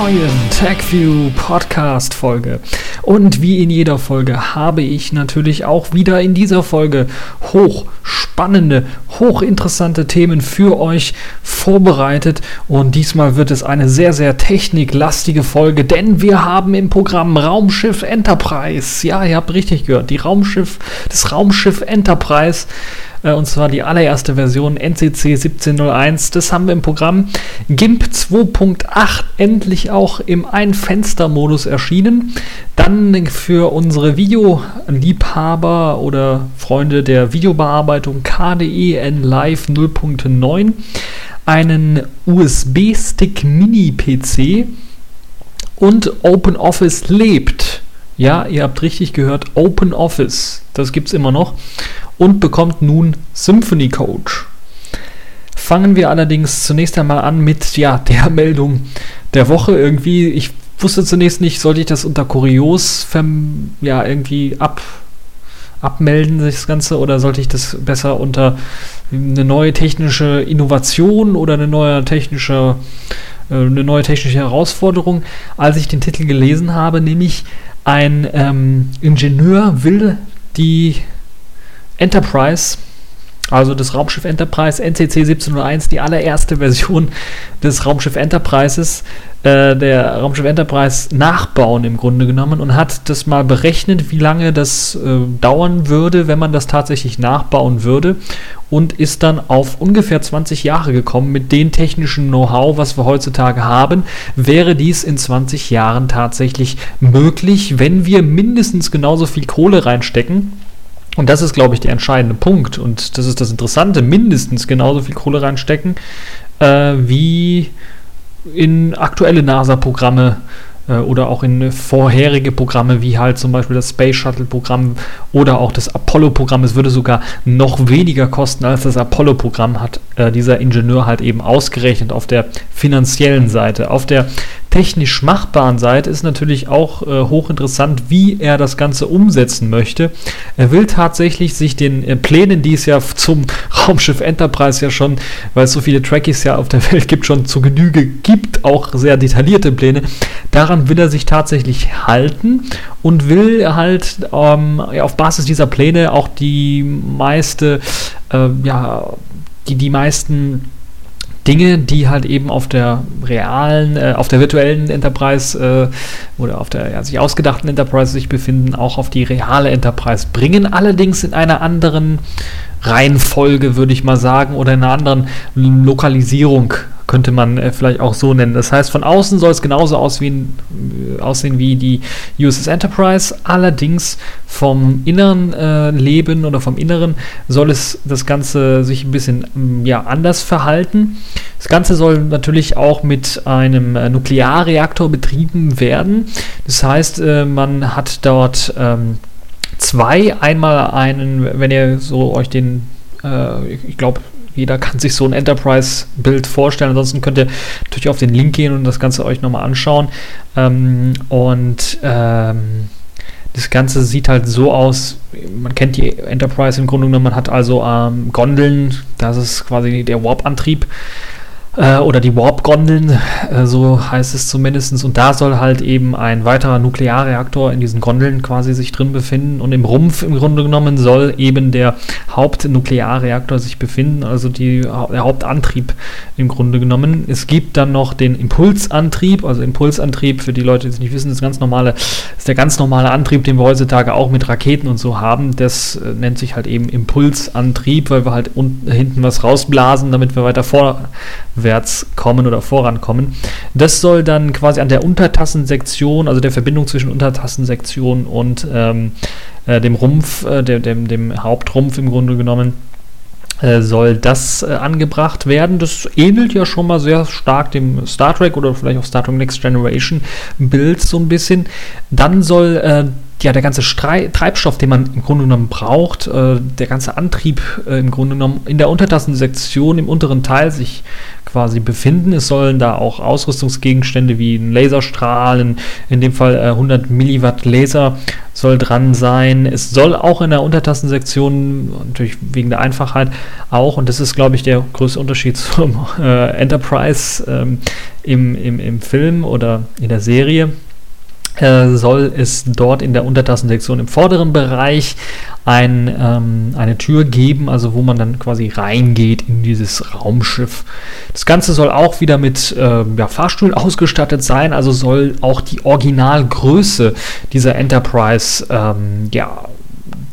neuen TagView Podcast Folge. Und wie in jeder Folge habe ich natürlich auch wieder in dieser Folge hochspannende, hochinteressante Themen für euch vorbereitet. Und diesmal wird es eine sehr, sehr techniklastige Folge, denn wir haben im Programm Raumschiff Enterprise. Ja, ihr habt richtig gehört, die Raumschiff, das Raumschiff Enterprise äh, und zwar die allererste Version NCC 1701. Das haben wir im Programm. GIMP 2.8 endlich auch im Ein-Fenster-Modus erschienen. Dann für unsere Videoliebhaber oder Freunde der Videobearbeitung KDE N Live 0.9 einen USB-Stick Mini-PC und OpenOffice lebt. Ja, ihr habt richtig gehört, OpenOffice. Das gibt es immer noch und bekommt nun Symphony Coach. Fangen wir allerdings zunächst einmal an mit ja, der Meldung der Woche. Irgendwie, ich wusste zunächst nicht, sollte ich das unter Kurios ja, irgendwie ab, abmelden, das Ganze, oder sollte ich das besser unter eine neue technische Innovation oder eine neue technische, äh, eine neue technische Herausforderung, als ich den Titel gelesen habe, nämlich ein ähm, Ingenieur will die Enterprise, also das Raumschiff Enterprise NCC 1701, die allererste Version des Raumschiff Enterprises, äh, der Raumschiff Enterprise nachbauen im Grunde genommen und hat das mal berechnet, wie lange das äh, dauern würde, wenn man das tatsächlich nachbauen würde und ist dann auf ungefähr 20 Jahre gekommen. Mit dem technischen Know-how, was wir heutzutage haben, wäre dies in 20 Jahren tatsächlich möglich, wenn wir mindestens genauso viel Kohle reinstecken und das ist, glaube ich, der entscheidende Punkt. Und das ist das Interessante, mindestens genauso viel Kohle reinstecken, äh, wie in aktuelle NASA-Programme oder auch in vorherige Programme, wie halt zum Beispiel das Space Shuttle-Programm oder auch das Apollo-Programm. Es würde sogar noch weniger kosten als das Apollo-Programm, hat äh, dieser Ingenieur halt eben ausgerechnet auf der finanziellen Seite. Auf der technisch machbaren Seite ist natürlich auch äh, hochinteressant, wie er das Ganze umsetzen möchte. Er will tatsächlich sich den äh, Plänen, die es ja zum Raumschiff Enterprise ja schon, weil es so viele Trekkies ja auf der Welt gibt, schon zu Genüge gibt, auch sehr detaillierte Pläne, daran will er sich tatsächlich halten und will halt ähm, auf Basis dieser Pläne auch die meiste, äh, ja, die, die meisten Dinge, die halt eben auf der realen, äh, auf der virtuellen Enterprise äh, oder auf der ja, sich ausgedachten Enterprise sich befinden, auch auf die reale Enterprise bringen, allerdings in einer anderen Reihenfolge, würde ich mal sagen, oder in einer anderen Lokalisierung könnte man äh, vielleicht auch so nennen. Das heißt, von außen soll es genauso aussehen, äh, aussehen wie die USS Enterprise, allerdings vom inneren äh, Leben oder vom Inneren soll es das Ganze sich ein bisschen mm, ja, anders verhalten. Das Ganze soll natürlich auch mit einem äh, Nuklearreaktor betrieben werden. Das heißt, äh, man hat dort ähm, zwei, einmal einen, wenn ihr so euch den, äh, ich glaube, jeder kann sich so ein Enterprise-Bild vorstellen. Ansonsten könnt ihr natürlich auf den Link gehen und das Ganze euch nochmal anschauen. Ähm, und ähm, das Ganze sieht halt so aus, man kennt die Enterprise im Grunde genommen, man hat also ähm, Gondeln, das ist quasi der Warp-Antrieb äh, oder die Warp-Gondeln, äh, so heißt es zumindest. Und da soll halt eben ein weiterer Nuklearreaktor in diesen Gondeln quasi sich drin befinden. Und im Rumpf im Grunde genommen soll eben der Hauptnuklearreaktor sich befinden, also die, der Hauptantrieb im Grunde genommen. Es gibt dann noch den Impulsantrieb, also Impulsantrieb für die Leute, die es nicht wissen, ist ganz normale, ist der ganz normale Antrieb, den wir heutzutage auch mit Raketen und so haben. Das äh, nennt sich halt eben Impulsantrieb, weil wir halt unten hinten was rausblasen, damit wir weiter vorwärts vorwärts kommen oder vorankommen. Das soll dann quasi an der Untertassensektion, also der Verbindung zwischen Untertassensektion und ähm, äh, dem Rumpf, äh, dem, dem, dem Hauptrumpf im Grunde genommen, äh, soll das äh, angebracht werden. Das ähnelt ja schon mal sehr stark dem Star Trek oder vielleicht auch Star Trek Next Generation Bild so ein bisschen. Dann soll äh, ja, der ganze Strei Treibstoff, den man im Grunde genommen braucht, äh, der ganze Antrieb äh, im Grunde genommen in der Untertassensektion im unteren Teil sich quasi befinden. Es sollen da auch Ausrüstungsgegenstände wie ein Laserstrahl, in, dem Fall äh, 100 Milliwatt Laser soll dran sein. Es soll auch in der Untertassensektion, natürlich wegen der Einfachheit auch, und das ist, glaube ich, der größte Unterschied zum äh, Enterprise ähm, im, im, im Film oder in der Serie, soll es dort in der Untertassensektion im vorderen Bereich ein, ähm, eine Tür geben, also wo man dann quasi reingeht in dieses Raumschiff. Das Ganze soll auch wieder mit äh, ja, Fahrstühlen ausgestattet sein, also soll auch die Originalgröße dieser Enterprise ähm, ja,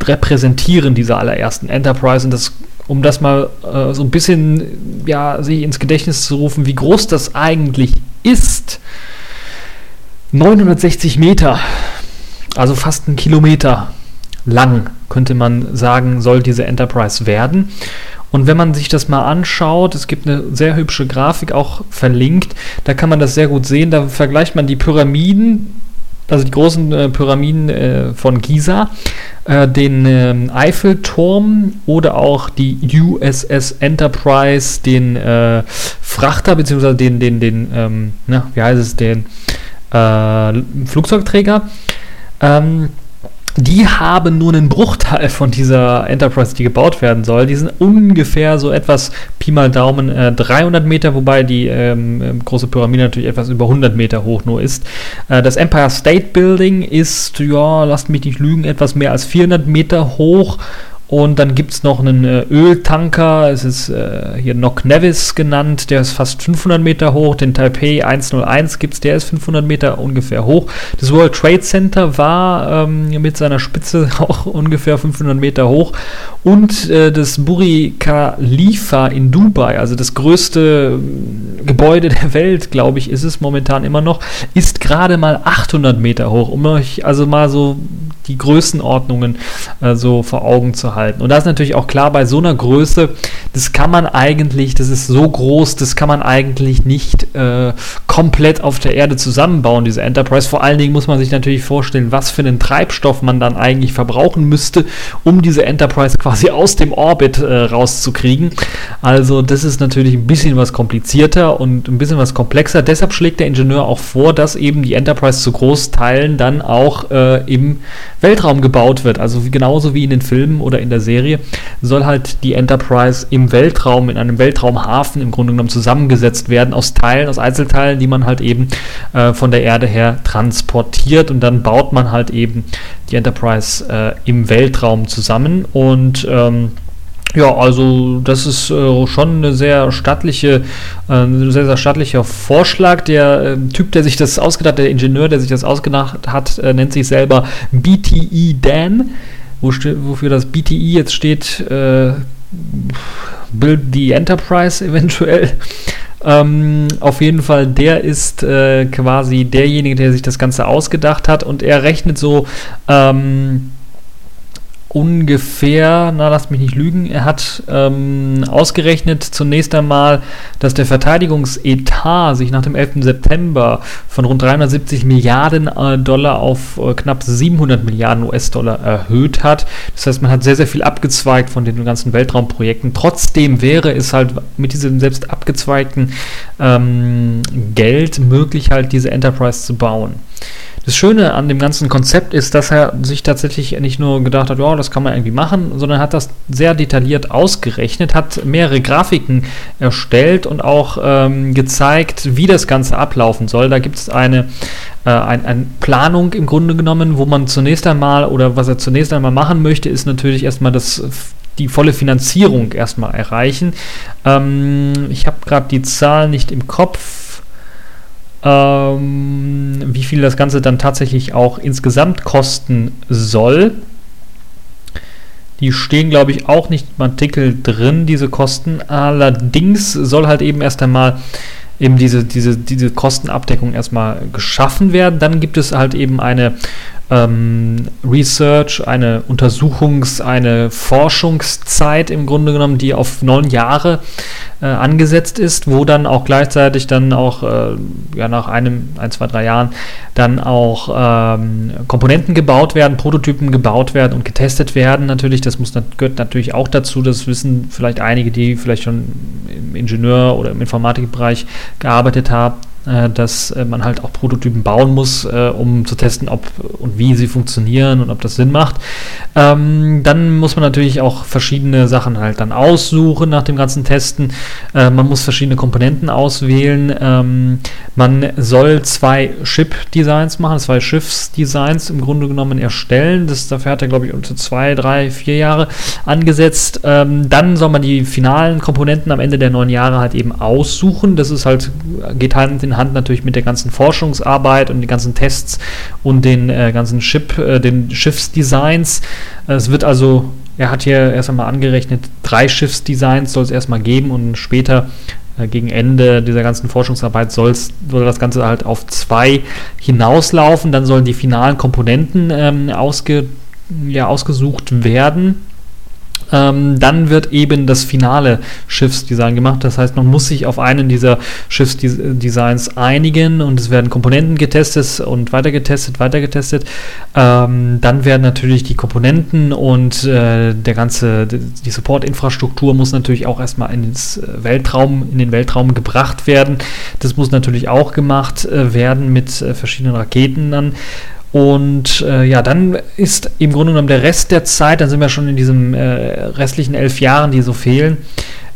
repräsentieren, dieser allerersten Enterprise. Und das um das mal äh, so ein bisschen ja, sich ins Gedächtnis zu rufen, wie groß das eigentlich ist. 960 Meter, also fast ein Kilometer lang, könnte man sagen, soll diese Enterprise werden. Und wenn man sich das mal anschaut, es gibt eine sehr hübsche Grafik auch verlinkt, da kann man das sehr gut sehen. Da vergleicht man die Pyramiden, also die großen äh, Pyramiden äh, von Giza, äh, den ähm, Eiffelturm oder auch die USS Enterprise, den äh, Frachter, beziehungsweise den, den, den, ähm, na, wie heißt es, den Flugzeugträger. Ähm, die haben nur einen Bruchteil von dieser Enterprise, die gebaut werden soll. Die sind ungefähr so etwas, Pi mal Daumen, äh, 300 Meter, wobei die ähm, ähm, große Pyramide natürlich etwas über 100 Meter hoch nur ist. Äh, das Empire State Building ist, ja, lasst mich nicht lügen, etwas mehr als 400 Meter hoch und dann gibt es noch einen äh, Öltanker, es ist äh, hier Nock Nevis genannt, der ist fast 500 Meter hoch. Den Taipei 101 gibt es, der ist 500 Meter ungefähr hoch. Das World Trade Center war ähm, mit seiner Spitze auch ungefähr 500 Meter hoch. Und äh, das Burj Khalifa in Dubai, also das größte ähm, Gebäude der Welt, glaube ich, ist es momentan immer noch, ist gerade mal 800 Meter hoch, um euch also mal so die Größenordnungen äh, so vor Augen zu halten. Und da ist natürlich auch klar, bei so einer Größe, das kann man eigentlich, das ist so groß, das kann man eigentlich nicht äh, komplett auf der Erde zusammenbauen, diese Enterprise. Vor allen Dingen muss man sich natürlich vorstellen, was für einen Treibstoff man dann eigentlich verbrauchen müsste, um diese Enterprise quasi aus dem Orbit äh, rauszukriegen. Also das ist natürlich ein bisschen was komplizierter und ein bisschen was komplexer. Deshalb schlägt der Ingenieur auch vor, dass eben die Enterprise zu Großteilen dann auch äh, im Weltraum gebaut wird. Also genauso wie in den Filmen oder in der Serie soll halt die Enterprise im Weltraum, in einem Weltraumhafen im Grunde genommen zusammengesetzt werden aus Teilen, aus Einzelteilen, die man halt eben äh, von der Erde her transportiert und dann baut man halt eben die Enterprise äh, im Weltraum zusammen und ähm, ja, also das ist äh, schon eine sehr stattliche, äh, ein sehr, sehr stattlicher Vorschlag. Der äh, Typ, der sich das ausgedacht hat, der Ingenieur, der sich das ausgedacht hat, äh, nennt sich selber BTE Dan. Wo wofür das BTE jetzt steht, äh, Build the Enterprise eventuell. Ähm, auf jeden Fall, der ist äh, quasi derjenige, der sich das Ganze ausgedacht hat und er rechnet so ähm, ungefähr, na lass mich nicht lügen, er hat ähm, ausgerechnet zunächst einmal, dass der Verteidigungsetat sich nach dem 11. September von rund 370 Milliarden äh, Dollar auf äh, knapp 700 Milliarden US-Dollar erhöht hat. Das heißt, man hat sehr, sehr viel abgezweigt von den ganzen Weltraumprojekten. Trotzdem wäre es halt mit diesem selbst abgezweigten ähm, Geld möglich, halt diese Enterprise zu bauen. Das Schöne an dem ganzen Konzept ist, dass er sich tatsächlich nicht nur gedacht hat, ja, das kann man irgendwie machen, sondern hat das sehr detailliert ausgerechnet, hat mehrere Grafiken erstellt und auch ähm, gezeigt, wie das Ganze ablaufen soll. Da gibt es eine, äh, ein, eine Planung im Grunde genommen, wo man zunächst einmal oder was er zunächst einmal machen möchte, ist natürlich erstmal das die volle Finanzierung erstmal erreichen. Ähm, ich habe gerade die Zahl nicht im Kopf ähm, wie viel das Ganze dann tatsächlich auch insgesamt kosten soll. Die stehen, glaube ich, auch nicht im Artikel drin, diese Kosten. Allerdings soll halt eben erst einmal eben diese, diese, diese Kostenabdeckung erstmal geschaffen werden. Dann gibt es halt eben eine ähm, Research, eine Untersuchungs-, eine Forschungszeit im Grunde genommen, die auf neun Jahre äh, angesetzt ist, wo dann auch gleichzeitig dann auch äh, ja, nach einem, ein, zwei, drei Jahren dann auch ähm, Komponenten gebaut werden, Prototypen gebaut werden und getestet werden. Natürlich, das muss, gehört natürlich auch dazu, das wissen vielleicht einige, die vielleicht schon im Ingenieur- oder im Informatikbereich gearbeitet haben dass äh, man halt auch Prototypen bauen muss, äh, um zu testen, ob und wie sie funktionieren und ob das Sinn macht. Ähm, dann muss man natürlich auch verschiedene Sachen halt dann aussuchen nach dem ganzen Testen. Äh, man muss verschiedene Komponenten auswählen. Ähm, man soll zwei Chip-Designs machen, zwei Schiffsdesigns im Grunde genommen erstellen. Das, dafür hat er, glaube ich, unter zwei, drei, vier Jahre angesetzt. Ähm, dann soll man die finalen Komponenten am Ende der neun Jahre halt eben aussuchen. Das ist halt, geht halt in Hand natürlich mit der ganzen Forschungsarbeit und den ganzen Tests und den äh, ganzen Chip, äh, den Schiffsdesigns. Es wird also, er hat hier erst einmal angerechnet, drei Schiffsdesigns soll es erstmal geben und später äh, gegen Ende dieser ganzen Forschungsarbeit soll das Ganze halt auf zwei hinauslaufen. Dann sollen die finalen Komponenten ähm, ausge, ja, ausgesucht werden ähm, dann wird eben das finale Schiffsdesign gemacht. Das heißt, man muss sich auf einen dieser Schiffsdesigns einigen und es werden Komponenten getestet und weiter getestet, weiter getestet. Ähm, dann werden natürlich die Komponenten und äh, der ganze, die Support-Infrastruktur muss natürlich auch erstmal ins Weltraum, in den Weltraum gebracht werden. Das muss natürlich auch gemacht äh, werden mit äh, verschiedenen Raketen dann. Und äh, ja, dann ist im Grunde genommen der Rest der Zeit, dann sind wir schon in diesen äh, restlichen elf Jahren, die so fehlen,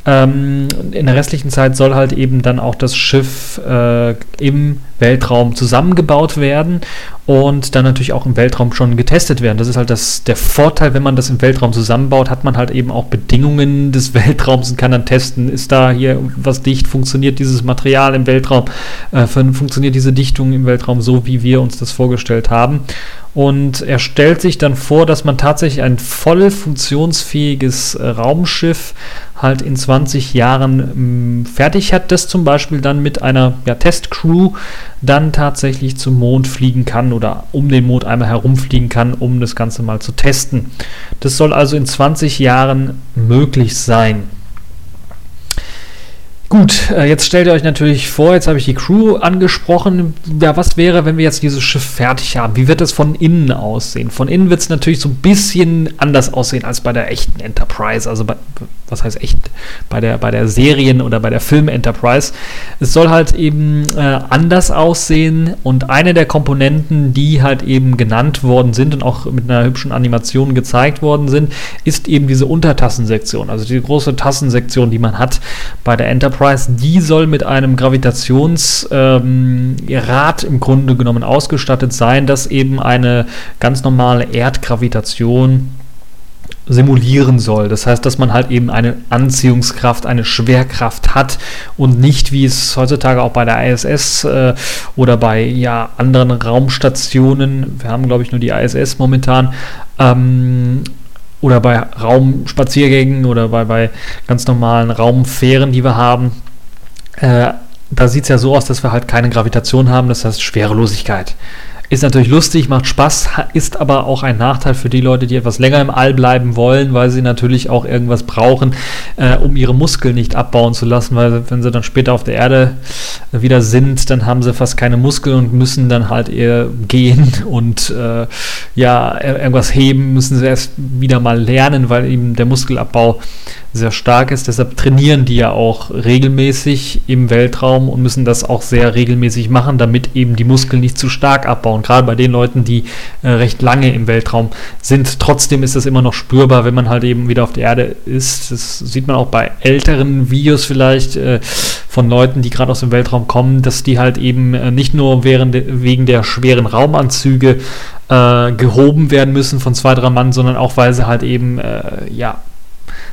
ähm, in der restlichen Zeit soll halt eben dann auch das Schiff äh, im Weltraum zusammengebaut werden und dann natürlich auch im Weltraum schon getestet werden. Das ist halt das, der Vorteil, wenn man das im Weltraum zusammenbaut, hat man halt eben auch Bedingungen des Weltraums und kann dann testen, ist da hier was dicht, funktioniert dieses Material im Weltraum, äh, funktioniert diese Dichtung im Weltraum so, wie wir uns das vorgestellt haben. Und er stellt sich dann vor, dass man tatsächlich ein voll funktionsfähiges äh, Raumschiff halt in 20 Jahren mh, mm, fertig hat, das zum Beispiel dann mit einer ja, Testcrew dann tatsächlich zum Mond fliegen kann oder um den Mond einmal herumfliegen kann, um das Ganze mal zu testen. Das soll also in 20 Jahren möglich sein. Gut, äh, jetzt stellt ihr euch natürlich vor, jetzt habe ich die Crew angesprochen. Ja, was wäre, wenn wir jetzt dieses Schiff fertig haben? Wie wird es von innen aussehen? Von innen wird es natürlich so ein bisschen anders aussehen als bei der echten Enterprise. Also, bei, was heißt echt? Bei der, bei der Serien- oder bei der Film-Enterprise. Es soll halt eben äh, anders aussehen und eine der Komponenten, die halt eben genannt worden sind und auch mit einer hübschen Animation gezeigt worden sind, ist eben diese Untertassensektion. Also die große Tassensektion, die man hat bei der Enterprise Enterprise, die soll mit einem Gravitationsrad ähm, im Grunde genommen ausgestattet sein, das eben eine ganz normale Erdgravitation simulieren soll. Das heißt, dass man halt eben eine Anziehungskraft, eine Schwerkraft hat und nicht, wie es heutzutage auch bei der ISS äh, oder bei ja, anderen Raumstationen, wir haben glaube ich nur die ISS momentan, ähm, oder bei Raumspaziergängen oder bei, bei ganz normalen Raumfähren, die wir haben, äh, da sieht es ja so aus, dass wir halt keine Gravitation haben, das heißt Schwerelosigkeit. Ist natürlich lustig, macht Spaß, ist aber auch ein Nachteil für die Leute, die etwas länger im All bleiben wollen, weil sie natürlich auch irgendwas brauchen, äh, um ihre Muskeln nicht abbauen zu lassen, weil wenn sie dann später auf der Erde wieder sind, dann haben sie fast keine Muskeln und müssen dann halt eher gehen und äh, ja, irgendwas heben, müssen sie erst wieder mal lernen, weil eben der Muskelabbau sehr stark ist. Deshalb trainieren die ja auch regelmäßig im Weltraum und müssen das auch sehr regelmäßig machen, damit eben die Muskeln nicht zu stark abbauen. Gerade bei den Leuten, die äh, recht lange im Weltraum sind. Trotzdem ist das immer noch spürbar, wenn man halt eben wieder auf der Erde ist. Das sieht man auch bei älteren Videos vielleicht äh, von Leuten, die gerade aus dem Weltraum kommen, dass die halt eben äh, nicht nur während, wegen der schweren Raumanzüge äh, gehoben werden müssen von zwei, drei Mann, sondern auch weil sie halt eben äh, ja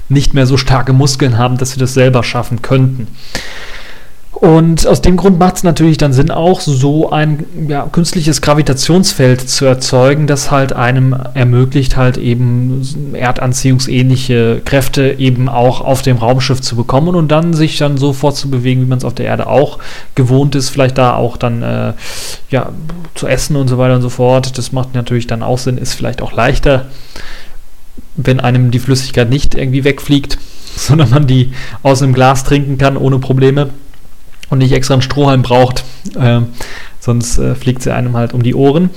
nicht mehr so starke Muskeln haben, dass sie das selber schaffen könnten. Und aus dem Grund macht es natürlich dann Sinn, auch so ein ja, künstliches Gravitationsfeld zu erzeugen, das halt einem ermöglicht, halt eben erdanziehungsähnliche Kräfte eben auch auf dem Raumschiff zu bekommen und dann sich dann so fortzubewegen, wie man es auf der Erde auch gewohnt ist, vielleicht da auch dann äh, ja, zu essen und so weiter und so fort. Das macht natürlich dann auch Sinn, ist vielleicht auch leichter, wenn einem die Flüssigkeit nicht irgendwie wegfliegt, sondern man die aus einem Glas trinken kann ohne Probleme und nicht extra einen Strohhalm braucht, äh, sonst äh, fliegt sie einem halt um die Ohren.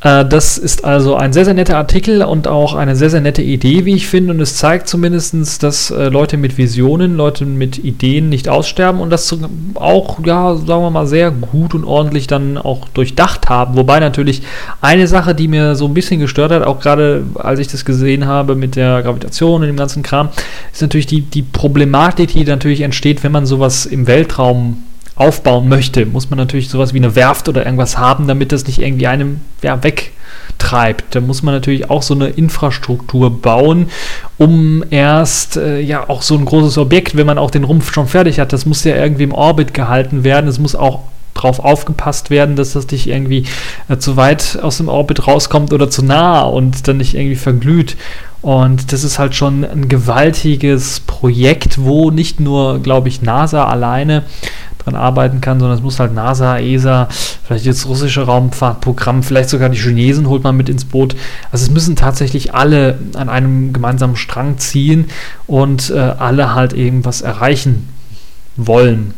Äh, das ist also ein sehr, sehr netter Artikel und auch eine sehr, sehr nette Idee, wie ich finde. Und es zeigt zumindest, dass äh, Leute mit Visionen, Leute mit Ideen nicht aussterben und das auch, ja, sagen wir mal, sehr gut und ordentlich dann auch durchdacht haben. Wobei natürlich eine Sache, die mir so ein bisschen gestört hat, auch gerade als ich das gesehen habe mit der Gravitation und dem ganzen Kram, ist natürlich die, die Problematik, die natürlich entsteht, wenn man sowas im Weltraum aufbauen möchte, muss man natürlich sowas wie eine Werft oder irgendwas haben, damit das nicht irgendwie einem ja, wegtreibt. Da muss man natürlich auch so eine Infrastruktur bauen, um erst äh, ja auch so ein großes Objekt, wenn man auch den Rumpf schon fertig hat, das muss ja irgendwie im Orbit gehalten werden. Es muss auch drauf aufgepasst werden, dass das nicht irgendwie äh, zu weit aus dem Orbit rauskommt oder zu nah und dann nicht irgendwie verglüht. Und das ist halt schon ein gewaltiges Projekt, wo nicht nur, glaube ich, NASA alleine dran arbeiten kann, sondern es muss halt NASA, ESA, vielleicht das russische Raumfahrtprogramm, vielleicht sogar die Chinesen holt man mit ins Boot. Also es müssen tatsächlich alle an einem gemeinsamen Strang ziehen und äh, alle halt eben was erreichen wollen.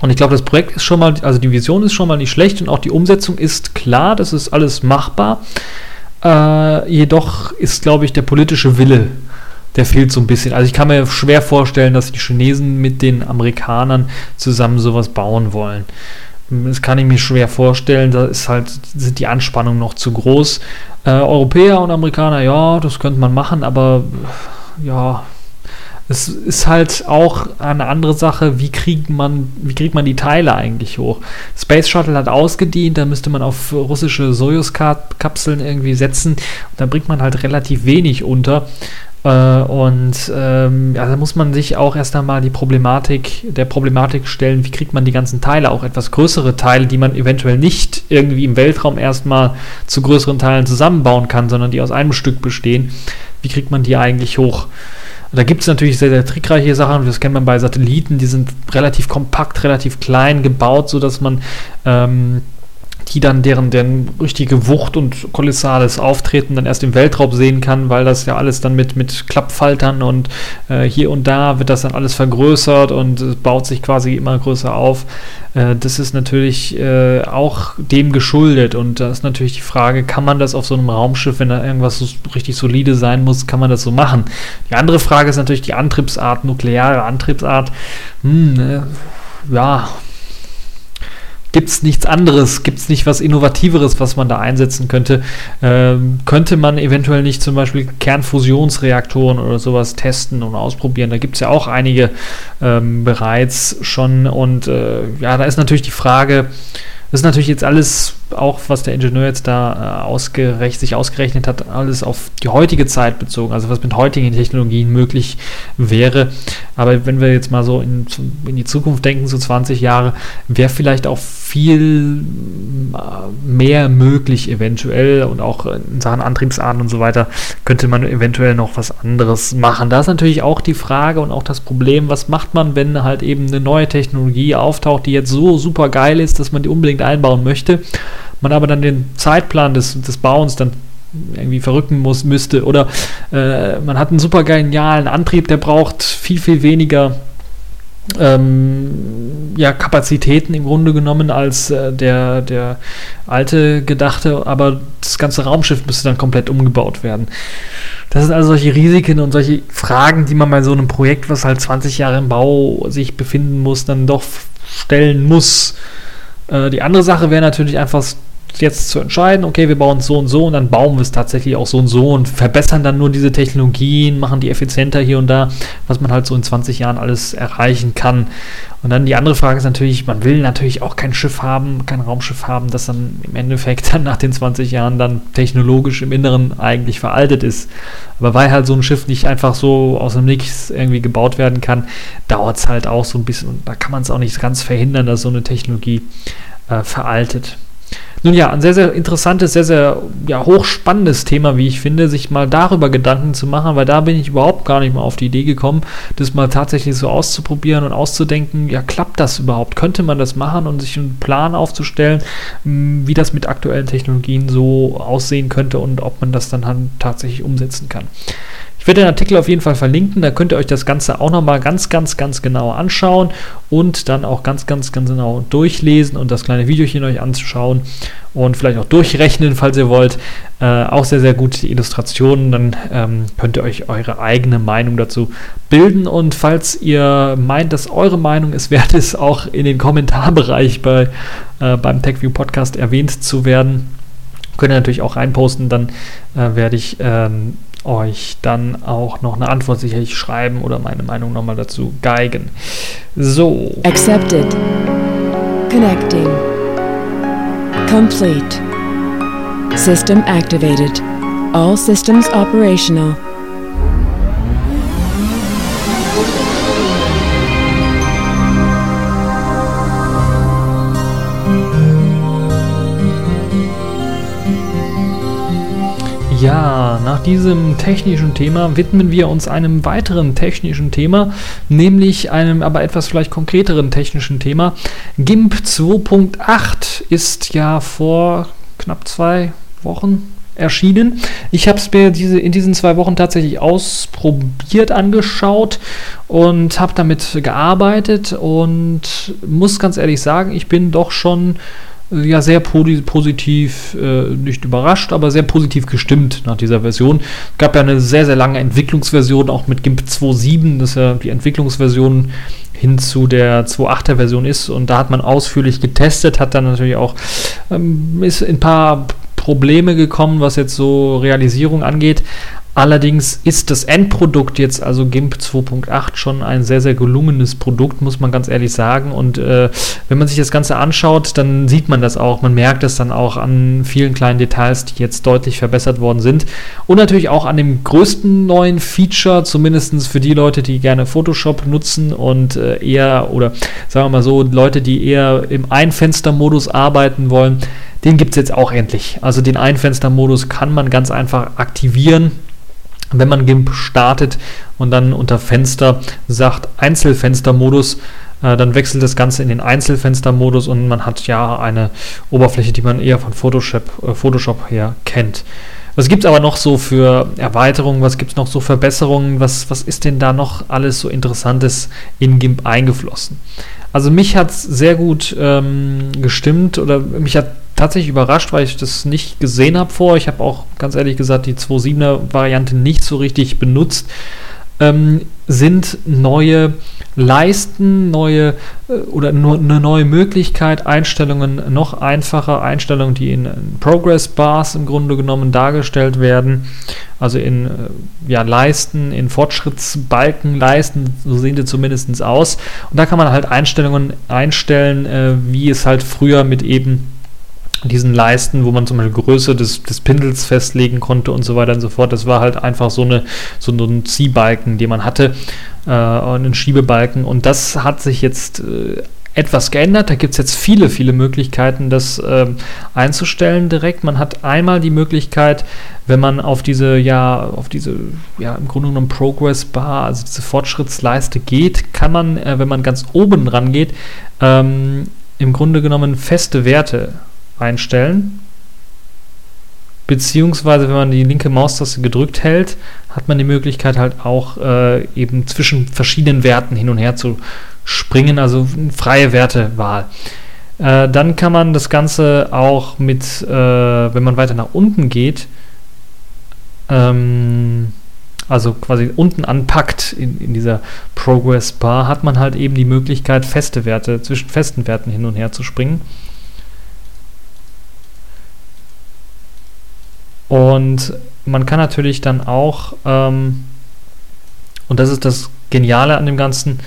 Und ich glaube, das Projekt ist schon mal, also die Vision ist schon mal nicht schlecht und auch die Umsetzung ist klar, das ist alles machbar. Äh, jedoch ist, glaube ich, der politische Wille der fehlt so ein bisschen. Also ich kann mir schwer vorstellen, dass die Chinesen mit den Amerikanern zusammen sowas bauen wollen. Das kann ich mir schwer vorstellen. Da ist halt, sind die Anspannungen noch zu groß. Äh, Europäer und Amerikaner, ja, das könnte man machen, aber ja, es ist halt auch eine andere Sache, wie kriegt man, wie kriegt man die Teile eigentlich hoch? Space Shuttle hat ausgedient, da müsste man auf russische Soyuz-Kapseln irgendwie setzen. Und da bringt man halt relativ wenig unter. Äh, und ähm, ja, da muss man sich auch erst einmal die Problematik, der Problematik stellen, wie kriegt man die ganzen Teile, auch etwas größere Teile, die man eventuell nicht irgendwie im Weltraum erstmal zu größeren Teilen zusammenbauen kann, sondern die aus einem Stück bestehen. Wie kriegt man die eigentlich hoch? Da gibt es natürlich sehr, sehr trickreiche Sachen, das kennt man bei Satelliten, die sind relativ kompakt, relativ klein gebaut, sodass man ähm, die dann deren, deren richtige Wucht und kolossales Auftreten dann erst im Weltraum sehen kann, weil das ja alles dann mit, mit Klappfaltern und äh, hier und da wird das dann alles vergrößert und es baut sich quasi immer größer auf. Äh, das ist natürlich äh, auch dem geschuldet und da ist natürlich die Frage, kann man das auf so einem Raumschiff, wenn da irgendwas so richtig solide sein muss, kann man das so machen? Die andere Frage ist natürlich die Antriebsart, nukleare Antriebsart. Hm, äh, ja, gibt es nichts anderes, gibt es nicht was Innovativeres, was man da einsetzen könnte? Ähm, könnte man eventuell nicht zum Beispiel Kernfusionsreaktoren oder sowas testen und ausprobieren? Da gibt es ja auch einige ähm, bereits schon. Und äh, ja, da ist natürlich die Frage, das ist natürlich jetzt alles, auch was der Ingenieur jetzt da äh, ausgerechnet, sich ausgerechnet hat, alles auf die heutige Zeit bezogen, also was mit heutigen Technologien möglich wäre. Aber wenn wir jetzt mal so in, in die Zukunft denken, so 20 Jahre, wäre vielleicht auch viel äh, mehr möglich eventuell und auch in Sachen Antriebsarten und so weiter könnte man eventuell noch was anderes machen. Da ist natürlich auch die Frage und auch das Problem, was macht man, wenn halt eben eine neue Technologie auftaucht, die jetzt so super geil ist, dass man die unbedingt einbauen möchte, man aber dann den Zeitplan des, des Bauens dann irgendwie verrücken muss, müsste oder äh, man hat einen super genialen Antrieb, der braucht viel, viel weniger ähm, ja, Kapazitäten im Grunde genommen als äh, der, der alte gedachte, aber das ganze Raumschiff müsste dann komplett umgebaut werden. Das sind also solche Risiken und solche Fragen, die man bei so einem Projekt, was halt 20 Jahre im Bau sich befinden muss, dann doch stellen muss. Äh, die andere Sache wäre natürlich einfach jetzt zu entscheiden, okay, wir bauen es so und so und dann bauen wir es tatsächlich auch so und so und verbessern dann nur diese Technologien, machen die effizienter hier und da, was man halt so in 20 Jahren alles erreichen kann. Und dann die andere Frage ist natürlich, man will natürlich auch kein Schiff haben, kein Raumschiff haben, das dann im Endeffekt dann nach den 20 Jahren dann technologisch im Inneren eigentlich veraltet ist. Aber weil halt so ein Schiff nicht einfach so aus dem Nichts irgendwie gebaut werden kann, dauert es halt auch so ein bisschen und da kann man es auch nicht ganz verhindern, dass so eine Technologie äh, veraltet. Nun ja, ein sehr, sehr interessantes, sehr, sehr ja, hochspannendes Thema, wie ich finde, sich mal darüber Gedanken zu machen, weil da bin ich überhaupt gar nicht mal auf die Idee gekommen, das mal tatsächlich so auszuprobieren und auszudenken, ja, klappt das überhaupt? Könnte man das machen und sich einen Plan aufzustellen, wie das mit aktuellen Technologien so aussehen könnte und ob man das dann tatsächlich umsetzen kann. Ich werde den Artikel auf jeden Fall verlinken, da könnt ihr euch das Ganze auch nochmal ganz, ganz, ganz genau anschauen und dann auch ganz, ganz, ganz genau durchlesen und das kleine Videochen euch anzuschauen und vielleicht auch durchrechnen, falls ihr wollt. Äh, auch sehr, sehr gute Illustrationen, dann ähm, könnt ihr euch eure eigene Meinung dazu bilden und falls ihr meint, dass eure Meinung es wert ist, auch in den Kommentarbereich bei, äh, beim TechView Podcast erwähnt zu werden, könnt ihr natürlich auch reinposten, dann äh, werde ich ähm, euch dann auch noch eine Antwort sicherlich schreiben oder meine Meinung nochmal dazu geigen. So. Accepted. Connecting. Complete. System activated. All systems operational. Ja, nach diesem technischen Thema widmen wir uns einem weiteren technischen Thema, nämlich einem aber etwas vielleicht konkreteren technischen Thema. GIMP 2.8 ist ja vor knapp zwei Wochen erschienen. Ich habe es mir diese, in diesen zwei Wochen tatsächlich ausprobiert, angeschaut und habe damit gearbeitet und muss ganz ehrlich sagen, ich bin doch schon ja sehr positiv, äh, nicht überrascht, aber sehr positiv gestimmt nach dieser Version. Es gab ja eine sehr, sehr lange Entwicklungsversion, auch mit GIMP 2.7, das ja die Entwicklungsversion hin zu der 2.8er Version ist. Und da hat man ausführlich getestet, hat dann natürlich auch, ähm, ist ein paar Probleme gekommen, was jetzt so Realisierung angeht. Allerdings ist das Endprodukt jetzt, also GIMP 2.8, schon ein sehr, sehr gelungenes Produkt, muss man ganz ehrlich sagen. Und äh, wenn man sich das Ganze anschaut, dann sieht man das auch. Man merkt es dann auch an vielen kleinen Details, die jetzt deutlich verbessert worden sind. Und natürlich auch an dem größten neuen Feature, zumindest für die Leute, die gerne Photoshop nutzen und äh, eher, oder sagen wir mal so, Leute, die eher im Einfenstermodus arbeiten wollen. Den gibt es jetzt auch endlich. Also den Einfenstermodus kann man ganz einfach aktivieren wenn man GIMP startet und dann unter Fenster sagt Einzelfenstermodus, äh, dann wechselt das Ganze in den Einzelfenstermodus und man hat ja eine Oberfläche, die man eher von Photoshop, äh, Photoshop her kennt. Was gibt es aber noch so für Erweiterungen? Was gibt es noch so Verbesserungen? Was, was ist denn da noch alles so Interessantes in GIMP eingeflossen? Also mich hat es sehr gut ähm, gestimmt oder mich hat tatsächlich überrascht, weil ich das nicht gesehen habe vor. Ich habe auch ganz ehrlich gesagt die 2.7er Variante nicht so richtig benutzt. Ähm, sind neue Leisten, neue äh, oder nur eine neue Möglichkeit, Einstellungen noch einfacher, Einstellungen, die in, in Progress Bars im Grunde genommen dargestellt werden, also in äh, ja, Leisten, in Fortschrittsbalken, Leisten, so sehen die zumindest aus. Und da kann man halt Einstellungen einstellen, äh, wie es halt früher mit eben diesen Leisten, wo man zum Beispiel Größe des, des Pindels festlegen konnte und so weiter und so fort. Das war halt einfach so, eine, so ein Ziehbalken, den man hatte, äh, einen Schiebebalken. Und das hat sich jetzt äh, etwas geändert. Da gibt es jetzt viele, viele Möglichkeiten, das äh, einzustellen direkt. Man hat einmal die Möglichkeit, wenn man auf diese, ja, auf diese, ja, im Grunde genommen Progress Bar, also diese Fortschrittsleiste geht, kann man, äh, wenn man ganz oben dran geht, ähm, im Grunde genommen feste Werte einstellen. Beziehungsweise, wenn man die linke Maustaste gedrückt hält, hat man die Möglichkeit halt auch äh, eben zwischen verschiedenen Werten hin und her zu springen, also freie Wertewahl. Äh, dann kann man das Ganze auch mit, äh, wenn man weiter nach unten geht, ähm, also quasi unten anpackt in, in dieser Progress Bar, hat man halt eben die Möglichkeit, feste Werte, zwischen festen Werten hin und her zu springen. Und man kann natürlich dann auch, ähm, und das ist das Geniale an dem Ganzen,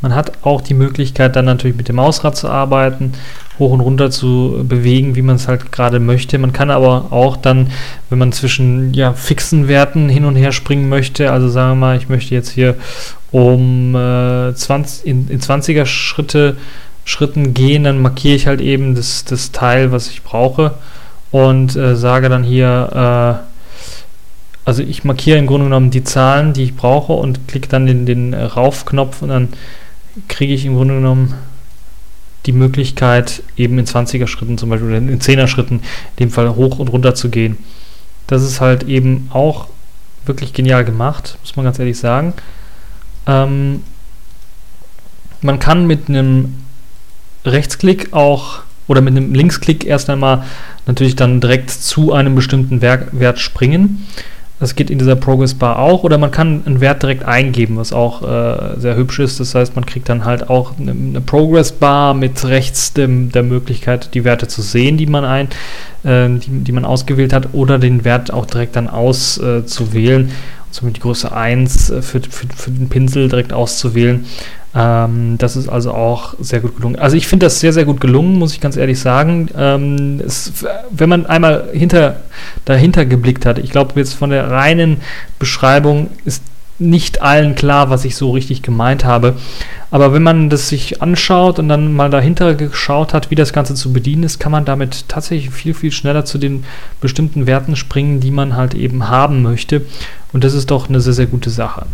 man hat auch die Möglichkeit, dann natürlich mit dem Mausrad zu arbeiten, hoch und runter zu bewegen, wie man es halt gerade möchte. Man kann aber auch dann, wenn man zwischen ja, fixen Werten hin und her springen möchte, also sagen wir mal, ich möchte jetzt hier um äh, 20, in, in 20er Schritte Schritten gehen, dann markiere ich halt eben das, das Teil, was ich brauche und äh, sage dann hier, äh, also ich markiere im Grunde genommen die Zahlen, die ich brauche und klicke dann den, den Raufknopf und dann kriege ich im Grunde genommen die Möglichkeit, eben in 20er Schritten zum Beispiel oder in 10er Schritten in dem Fall hoch und runter zu gehen. Das ist halt eben auch wirklich genial gemacht, muss man ganz ehrlich sagen. Ähm, man kann mit einem Rechtsklick auch oder mit einem Linksklick erst einmal natürlich dann direkt zu einem bestimmten Wert, Wert springen. Das geht in dieser Progress Bar auch oder man kann einen Wert direkt eingeben, was auch äh, sehr hübsch ist. Das heißt, man kriegt dann halt auch eine, eine Progress Bar mit rechts dem, der Möglichkeit, die Werte zu sehen, die man ein, äh, die, die, man ausgewählt hat, oder den Wert auch direkt dann auszuwählen. Äh, somit die Größe 1 äh, für, für, für den Pinsel direkt auszuwählen. Ähm, das ist also auch sehr gut gelungen. Also ich finde das sehr, sehr gut gelungen, muss ich ganz ehrlich sagen. Ähm, es, wenn man einmal hinter, dahinter geblickt hat, ich glaube jetzt von der reinen Beschreibung ist nicht allen klar, was ich so richtig gemeint habe. Aber wenn man das sich anschaut und dann mal dahinter geschaut hat, wie das Ganze zu bedienen ist, kann man damit tatsächlich viel, viel schneller zu den bestimmten Werten springen, die man halt eben haben möchte. Und das ist doch eine sehr, sehr gute Sache.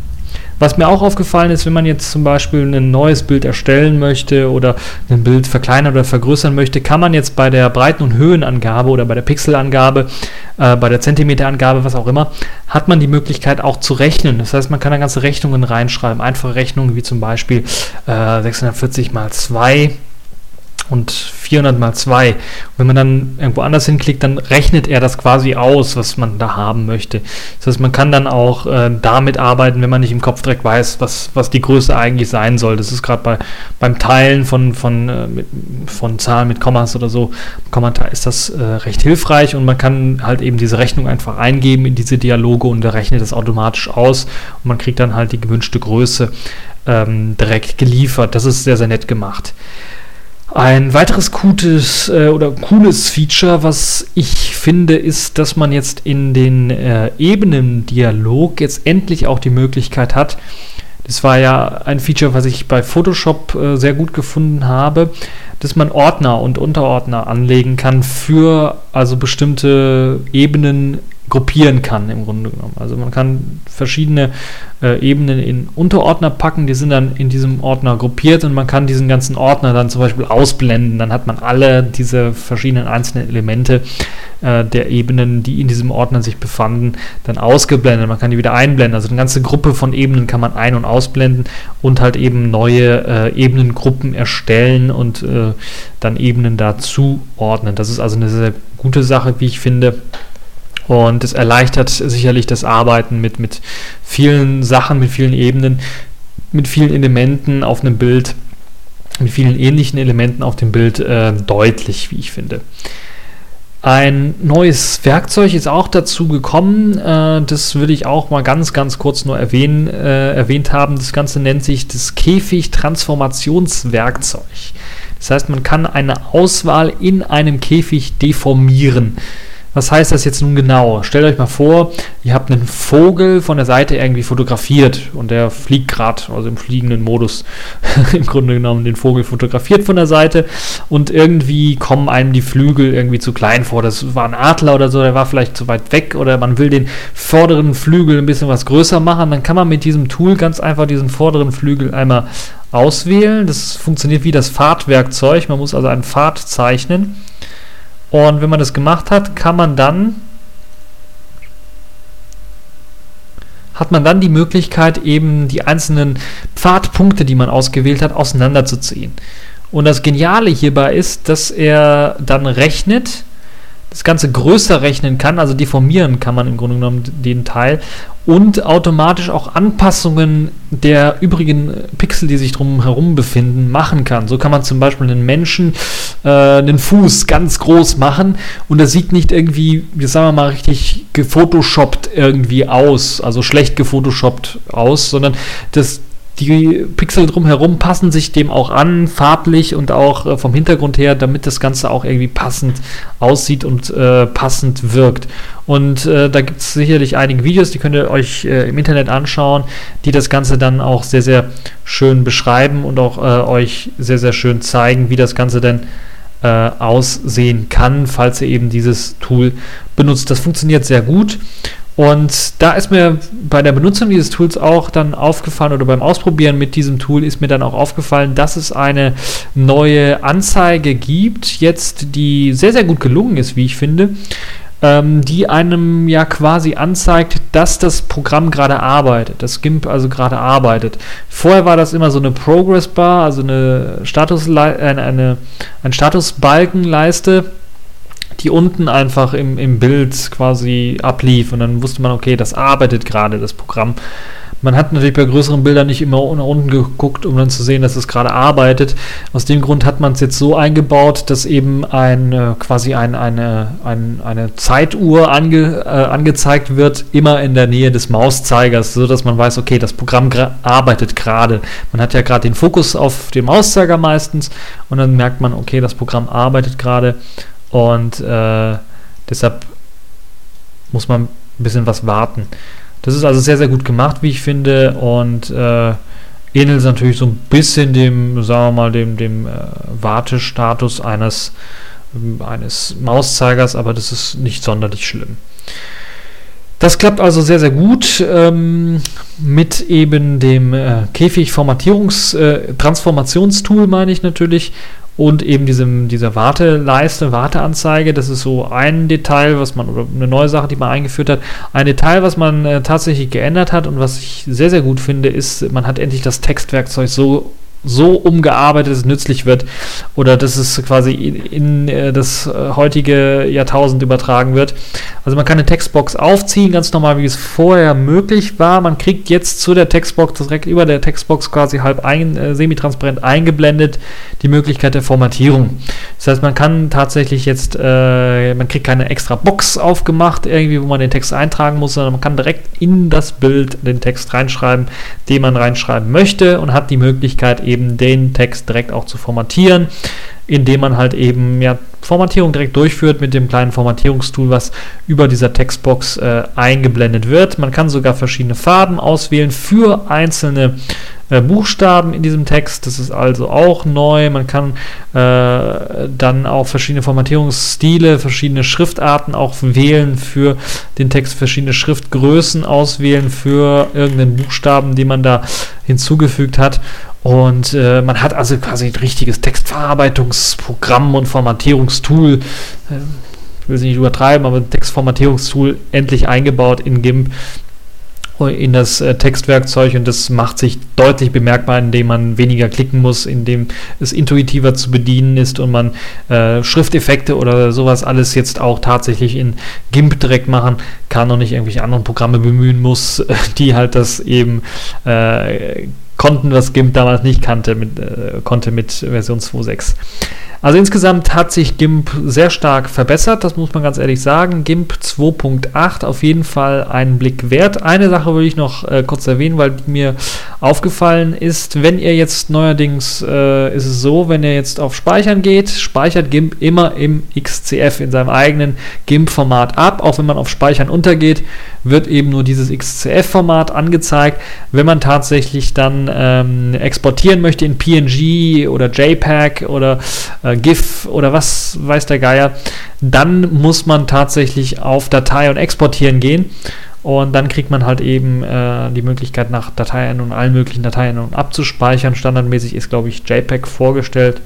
Was mir auch aufgefallen ist, wenn man jetzt zum Beispiel ein neues Bild erstellen möchte oder ein Bild verkleinern oder vergrößern möchte, kann man jetzt bei der Breiten- und Höhenangabe oder bei der Pixelangabe, äh, bei der Zentimeterangabe, was auch immer, hat man die Möglichkeit auch zu rechnen. Das heißt, man kann da ganze Rechnungen reinschreiben, einfache Rechnungen wie zum Beispiel äh, 640 mal 2 und 400 mal 2. Und wenn man dann irgendwo anders hinklickt, dann rechnet er das quasi aus, was man da haben möchte. Das heißt, man kann dann auch äh, damit arbeiten, wenn man nicht im Kopf direkt weiß, was, was die Größe eigentlich sein soll. Das ist gerade bei, beim Teilen von, von, äh, mit, von Zahlen mit Kommas oder so, Kommentar ist das äh, recht hilfreich und man kann halt eben diese Rechnung einfach eingeben in diese Dialoge und er rechnet das automatisch aus und man kriegt dann halt die gewünschte Größe ähm, direkt geliefert. Das ist sehr, sehr nett gemacht. Ein weiteres gutes äh, oder cooles Feature, was ich finde, ist, dass man jetzt in den äh, Ebenen-Dialog jetzt endlich auch die Möglichkeit hat. Das war ja ein Feature, was ich bei Photoshop äh, sehr gut gefunden habe, dass man Ordner und Unterordner anlegen kann für also bestimmte Ebenen gruppieren kann im Grunde genommen. Also man kann verschiedene äh, Ebenen in Unterordner packen, die sind dann in diesem Ordner gruppiert und man kann diesen ganzen Ordner dann zum Beispiel ausblenden. Dann hat man alle diese verschiedenen einzelnen Elemente äh, der Ebenen, die in diesem Ordner sich befanden, dann ausgeblendet. Man kann die wieder einblenden. Also eine ganze Gruppe von Ebenen kann man ein- und ausblenden und halt eben neue äh, Ebenengruppen erstellen und äh, dann Ebenen dazu ordnen. Das ist also eine sehr gute Sache, wie ich finde. Und es erleichtert sicherlich das Arbeiten mit, mit vielen Sachen, mit vielen Ebenen, mit vielen Elementen auf einem Bild, mit vielen ähnlichen Elementen auf dem Bild äh, deutlich, wie ich finde. Ein neues Werkzeug ist auch dazu gekommen. Äh, das würde ich auch mal ganz, ganz kurz nur erwähnen, äh, erwähnt haben. Das Ganze nennt sich das Käfig-Transformationswerkzeug. Das heißt, man kann eine Auswahl in einem Käfig deformieren. Was heißt das jetzt nun genau? Stellt euch mal vor, ihr habt einen Vogel von der Seite irgendwie fotografiert und der fliegt gerade, also im fliegenden Modus im Grunde genommen den Vogel fotografiert von der Seite und irgendwie kommen einem die Flügel irgendwie zu klein vor. Das war ein Adler oder so, der war vielleicht zu weit weg oder man will den vorderen Flügel ein bisschen was größer machen. Dann kann man mit diesem Tool ganz einfach diesen vorderen Flügel einmal auswählen. Das funktioniert wie das Fahrtwerkzeug. Man muss also einen Pfad zeichnen und wenn man das gemacht hat, kann man dann hat man dann die Möglichkeit, eben die einzelnen Pfadpunkte, die man ausgewählt hat, auseinanderzuziehen. Und das Geniale hierbei ist, dass er dann rechnet, das Ganze größer rechnen kann, also deformieren kann man im Grunde genommen den Teil und automatisch auch Anpassungen der übrigen Pixel, die sich drum herum befinden, machen kann. So kann man zum Beispiel einen Menschen äh, einen Fuß ganz groß machen. Und das sieht nicht irgendwie, sagen wir mal, richtig gefotoshoppt irgendwie aus, also schlecht gefotoshoppt aus, sondern das, die Pixel drumherum passen sich dem auch an, farblich und auch äh, vom Hintergrund her, damit das Ganze auch irgendwie passend aussieht und äh, passend wirkt. Und äh, da gibt es sicherlich einige Videos, die könnt ihr euch äh, im Internet anschauen, die das Ganze dann auch sehr, sehr schön beschreiben und auch äh, euch sehr, sehr schön zeigen, wie das Ganze denn äh, aussehen kann, falls ihr eben dieses Tool benutzt. Das funktioniert sehr gut und da ist mir bei der Benutzung dieses Tools auch dann aufgefallen oder beim Ausprobieren mit diesem Tool ist mir dann auch aufgefallen, dass es eine neue Anzeige gibt, jetzt die sehr, sehr gut gelungen ist, wie ich finde, ähm, die einem ja quasi anzeigt, dass das Programm gerade arbeitet, das GIMP also gerade arbeitet. Vorher war das immer so eine Progress Bar, also eine Status, äh, eine, ein Statusbalkenleiste die unten einfach im, im Bild quasi ablief und dann wusste man, okay, das arbeitet gerade, das Programm. Man hat natürlich bei größeren Bildern nicht immer nach unten geguckt, um dann zu sehen, dass es gerade arbeitet. Aus dem Grund hat man es jetzt so eingebaut, dass eben ein, äh, quasi ein, eine, ein, eine Zeituhr ange, äh, angezeigt wird, immer in der Nähe des Mauszeigers, sodass man weiß, okay, das Programm arbeitet gerade. Man hat ja gerade den Fokus auf den Mauszeiger meistens und dann merkt man, okay, das Programm arbeitet gerade und äh, deshalb muss man ein bisschen was warten. Das ist also sehr, sehr gut gemacht, wie ich finde. Und äh, ähnelt natürlich so ein bisschen dem, sagen wir mal, dem, dem äh, Wartestatus eines, eines Mauszeigers, aber das ist nicht sonderlich schlimm. Das klappt also sehr, sehr gut ähm, mit eben dem äh, Käfig-Formatierungs-Transformationstool, äh, meine ich natürlich und eben diesem, dieser Warteleiste, Warteanzeige, das ist so ein Detail, was man, oder eine neue Sache, die man eingeführt hat. Ein Detail, was man äh, tatsächlich geändert hat und was ich sehr, sehr gut finde, ist, man hat endlich das Textwerkzeug so so umgearbeitet, dass es nützlich wird oder dass es quasi in, in äh, das äh, heutige Jahrtausend übertragen wird. Also man kann eine Textbox aufziehen, ganz normal, wie es vorher möglich war. Man kriegt jetzt zu der Textbox direkt über der Textbox quasi halb ein, äh, semi-transparent eingeblendet die Möglichkeit der Formatierung. Das heißt, man kann tatsächlich jetzt, äh, man kriegt keine extra Box aufgemacht, irgendwie, wo man den Text eintragen muss, sondern man kann direkt in das Bild den Text reinschreiben, den man reinschreiben möchte und hat die Möglichkeit, eben den Text direkt auch zu formatieren, indem man halt eben ja, Formatierung direkt durchführt mit dem kleinen Formatierungstool, was über dieser Textbox äh, eingeblendet wird. Man kann sogar verschiedene Farben auswählen für einzelne äh, Buchstaben in diesem Text. Das ist also auch neu. Man kann äh, dann auch verschiedene Formatierungsstile, verschiedene Schriftarten auch wählen für den Text, verschiedene Schriftgrößen auswählen für irgendeinen Buchstaben, den man da hinzugefügt hat. Und äh, man hat also quasi ein richtiges Textverarbeitungsprogramm und Formatierungstool. Äh, ich will es nicht übertreiben, aber Textformatierungstool endlich eingebaut in GIMP in das äh, Textwerkzeug und das macht sich deutlich bemerkbar, indem man weniger klicken muss, indem es intuitiver zu bedienen ist und man äh, Schrifteffekte oder sowas alles jetzt auch tatsächlich in GIMP direkt machen kann und nicht irgendwelche anderen Programme bemühen muss, die halt das eben äh, konnten, was GIMP damals nicht kannte mit, äh, konnte mit Version 2.6. Also insgesamt hat sich GIMP sehr stark verbessert, das muss man ganz ehrlich sagen. GIMP 2.8 auf jeden Fall einen Blick wert. Eine Sache will ich noch äh, kurz erwähnen, weil mir aufgefallen ist, wenn ihr jetzt neuerdings äh, ist es so, wenn ihr jetzt auf Speichern geht, speichert GIMP immer im XCF in seinem eigenen GIMP-Format ab. Auch wenn man auf Speichern untergeht, wird eben nur dieses XCF-Format angezeigt. Wenn man tatsächlich dann ähm, exportieren möchte in PNG oder JPEG oder äh, äh, GIF oder was weiß der Geier, dann muss man tatsächlich auf Datei und Exportieren gehen. Und dann kriegt man halt eben äh, die Möglichkeit, nach Dateiendungen, allen möglichen Dateiendungen abzuspeichern. Standardmäßig ist, glaube ich, JPEG vorgestellt,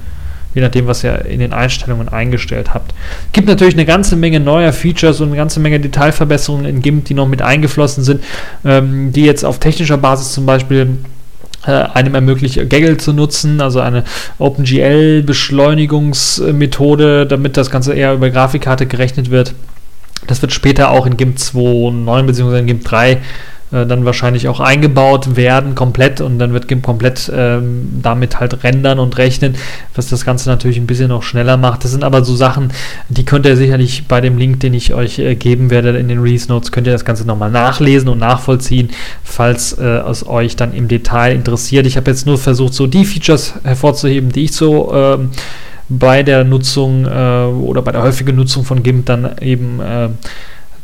je nachdem, was ihr in den Einstellungen eingestellt habt. Gibt natürlich eine ganze Menge neuer Features und eine ganze Menge Detailverbesserungen in GIMP, die noch mit eingeflossen sind, ähm, die jetzt auf technischer Basis zum Beispiel einem ermöglicht, Gaggle zu nutzen, also eine OpenGL-Beschleunigungsmethode, damit das Ganze eher über Grafikkarte gerechnet wird. Das wird später auch in GIMP 2.9 bzw. in GIMP 3 äh, dann wahrscheinlich auch eingebaut werden komplett und dann wird GIMP komplett ähm, damit halt rendern und rechnen, was das Ganze natürlich ein bisschen noch schneller macht. Das sind aber so Sachen, die könnt ihr sicherlich bei dem Link, den ich euch äh, geben werde in den Release Notes, könnt ihr das Ganze nochmal nachlesen und nachvollziehen, falls äh, es euch dann im Detail interessiert. Ich habe jetzt nur versucht, so die Features hervorzuheben, die ich so ähm, bei der Nutzung äh, oder bei der häufigen Nutzung von GIMP dann eben äh,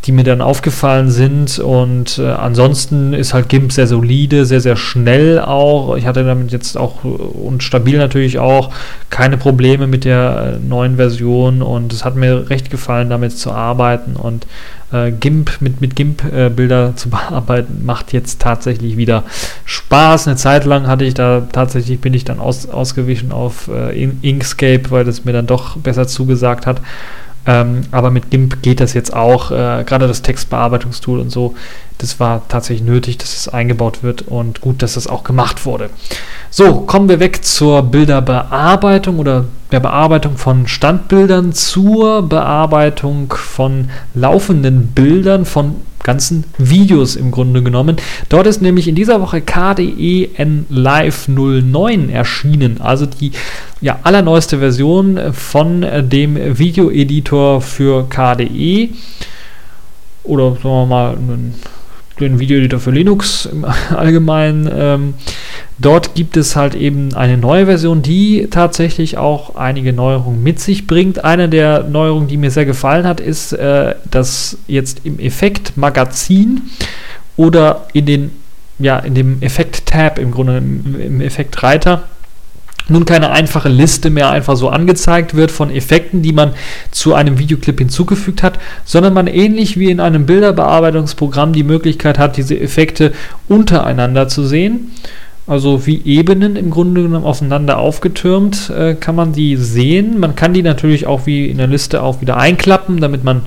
die mir dann aufgefallen sind. Und äh, ansonsten ist halt GIMP sehr solide, sehr, sehr schnell auch. Ich hatte damit jetzt auch und stabil natürlich auch keine Probleme mit der äh, neuen Version und es hat mir recht gefallen, damit zu arbeiten. Und äh, GIMP mit, mit GIMP-Bilder äh, zu bearbeiten, macht jetzt tatsächlich wieder Spaß. Eine Zeit lang hatte ich da tatsächlich, bin ich dann aus, ausgewichen auf äh, Inkscape, weil das mir dann doch besser zugesagt hat. Ähm, aber mit GIMP geht das jetzt auch. Äh, Gerade das Textbearbeitungstool und so, das war tatsächlich nötig, dass es eingebaut wird und gut, dass das auch gemacht wurde. So, kommen wir weg zur Bilderbearbeitung oder der Bearbeitung von Standbildern zur Bearbeitung von laufenden Bildern von ganzen Videos im Grunde genommen. Dort ist nämlich in dieser Woche KDE N Live 09 erschienen, also die ja, allerneueste Version von dem Videoeditor für KDE oder sagen wir mal ein den Videoeditor für Linux im Allgemeinen. Ähm, dort gibt es halt eben eine neue Version, die tatsächlich auch einige Neuerungen mit sich bringt. Eine der Neuerungen, die mir sehr gefallen hat, ist, äh, dass jetzt im Effekt-Magazin oder in den ja, in dem Effekt-Tab im Grunde, im, im Effekt-Reiter, nun keine einfache Liste mehr einfach so angezeigt wird von Effekten, die man zu einem Videoclip hinzugefügt hat, sondern man ähnlich wie in einem Bilderbearbeitungsprogramm die Möglichkeit hat, diese Effekte untereinander zu sehen. Also wie Ebenen im Grunde genommen aufeinander aufgetürmt äh, kann man die sehen. Man kann die natürlich auch wie in der Liste auch wieder einklappen, damit man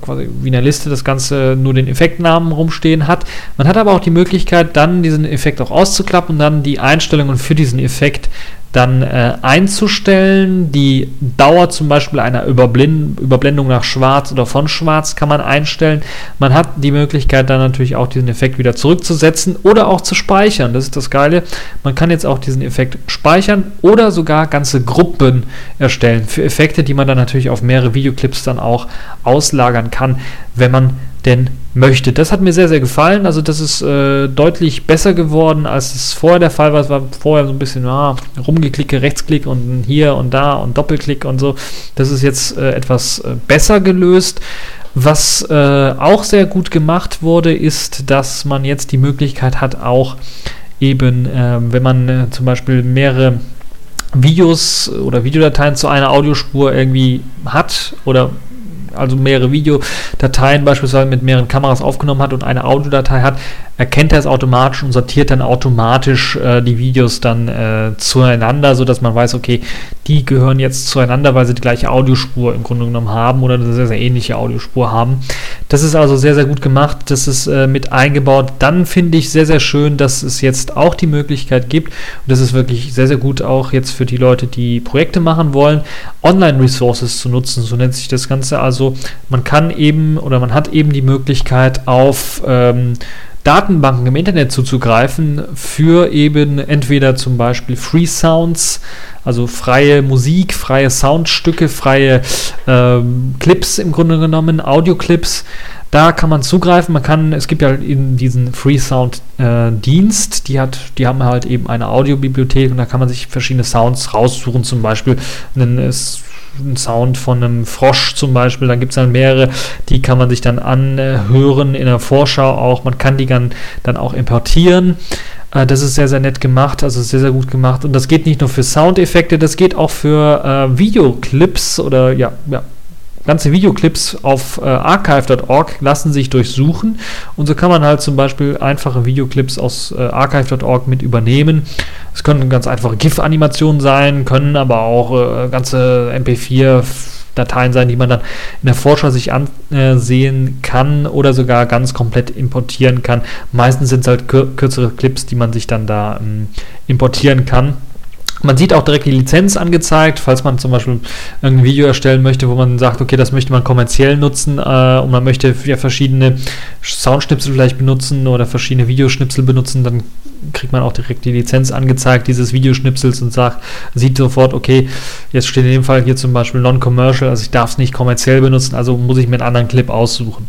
quasi wie in der Liste das Ganze nur den Effektnamen rumstehen hat. Man hat aber auch die Möglichkeit, dann diesen Effekt auch auszuklappen und dann die Einstellungen für diesen Effekt dann äh, einzustellen. Die Dauer zum Beispiel einer Überblind Überblendung nach Schwarz oder von Schwarz kann man einstellen. Man hat die Möglichkeit dann natürlich auch diesen Effekt wieder zurückzusetzen oder auch zu speichern. Das ist das Geile. Man kann jetzt auch diesen Effekt speichern oder sogar ganze Gruppen erstellen für Effekte, die man dann natürlich auf mehrere Videoclips dann auch auslagern kann, wenn man denn möchte. Das hat mir sehr, sehr gefallen. Also das ist äh, deutlich besser geworden, als es vorher der Fall war. Es war vorher so ein bisschen ah, rumgeklicke, Rechtsklick und hier und da und Doppelklick und so. Das ist jetzt äh, etwas äh, besser gelöst. Was äh, auch sehr gut gemacht wurde, ist, dass man jetzt die Möglichkeit hat, auch eben, ähm, wenn man äh, zum Beispiel mehrere Videos oder Videodateien zu einer Audiospur irgendwie hat oder also mehrere Videodateien beispielsweise mit mehreren Kameras aufgenommen hat und eine Audiodatei hat, erkennt er es automatisch und sortiert dann automatisch äh, die Videos dann äh, zueinander, sodass man weiß, okay, die gehören jetzt zueinander, weil sie die gleiche Audiospur im Grunde genommen haben oder eine sehr, sehr ähnliche Audiospur haben. Das ist also sehr, sehr gut gemacht. Das ist äh, mit eingebaut. Dann finde ich sehr, sehr schön, dass es jetzt auch die Möglichkeit gibt, und das ist wirklich sehr, sehr gut auch jetzt für die Leute, die Projekte machen wollen, Online-Resources zu nutzen. So nennt sich das Ganze. Also man kann eben oder man hat eben die Möglichkeit auf ähm, Datenbanken im Internet zuzugreifen für eben entweder zum Beispiel Free Sounds, also freie Musik, freie Soundstücke, freie ähm, Clips im Grunde genommen, Audioclips. Da kann man zugreifen. Man kann, es gibt ja eben diesen Free Sound äh, Dienst, die hat, die haben halt eben eine Audiobibliothek und da kann man sich verschiedene Sounds raussuchen, zum Beispiel einen einen Sound von einem Frosch zum Beispiel. Dann gibt es dann mehrere, die kann man sich dann anhören in der Vorschau auch. Man kann die dann, dann auch importieren. Äh, das ist sehr, sehr nett gemacht, also sehr, sehr gut gemacht. Und das geht nicht nur für Soundeffekte, das geht auch für äh, Videoclips oder ja, ja, ganze Videoclips auf äh, archive.org lassen sich durchsuchen und so kann man halt zum Beispiel einfache Videoclips aus äh, archive.org mit übernehmen. Es können ganz einfache GIF-Animationen sein, können aber auch äh, ganze MP4 Dateien sein, die man dann in der Vorschau sich ansehen kann oder sogar ganz komplett importieren kann. Meistens sind es halt kürzere Clips, die man sich dann da ähm, importieren kann. Man sieht auch direkt die Lizenz angezeigt, falls man zum Beispiel ein Video erstellen möchte, wo man sagt, okay, das möchte man kommerziell nutzen äh, und man möchte ja verschiedene Soundschnipsel vielleicht benutzen oder verschiedene Videoschnipsel benutzen, dann kriegt man auch direkt die Lizenz angezeigt dieses Videoschnipsels und sagt, sieht sofort, okay, jetzt steht in dem Fall hier zum Beispiel Non-Commercial, also ich darf es nicht kommerziell benutzen, also muss ich mir einen anderen Clip aussuchen.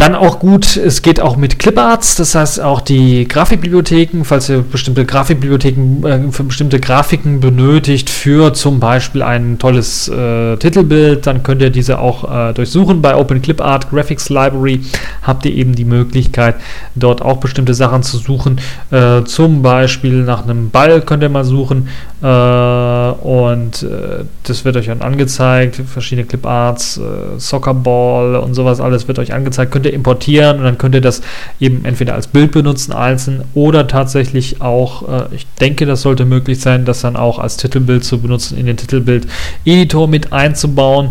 Dann auch gut, es geht auch mit Cliparts, das heißt auch die Grafikbibliotheken, falls ihr bestimmte Grafikbibliotheken äh, für bestimmte Grafiken benötigt, für zum Beispiel ein tolles äh, Titelbild, dann könnt ihr diese auch äh, durchsuchen. Bei Open Clipart Graphics Library habt ihr eben die Möglichkeit, dort auch bestimmte Sachen zu suchen. Äh, zum Beispiel nach einem Ball könnt ihr mal suchen äh, und äh, das wird euch dann angezeigt, verschiedene Cliparts, Soccerball und sowas alles wird euch angezeigt. Könnt importieren und dann könnt ihr das eben entweder als Bild benutzen, einzeln oder tatsächlich auch, äh, ich denke, das sollte möglich sein, das dann auch als Titelbild zu benutzen, in den Titelbild-Editor mit einzubauen.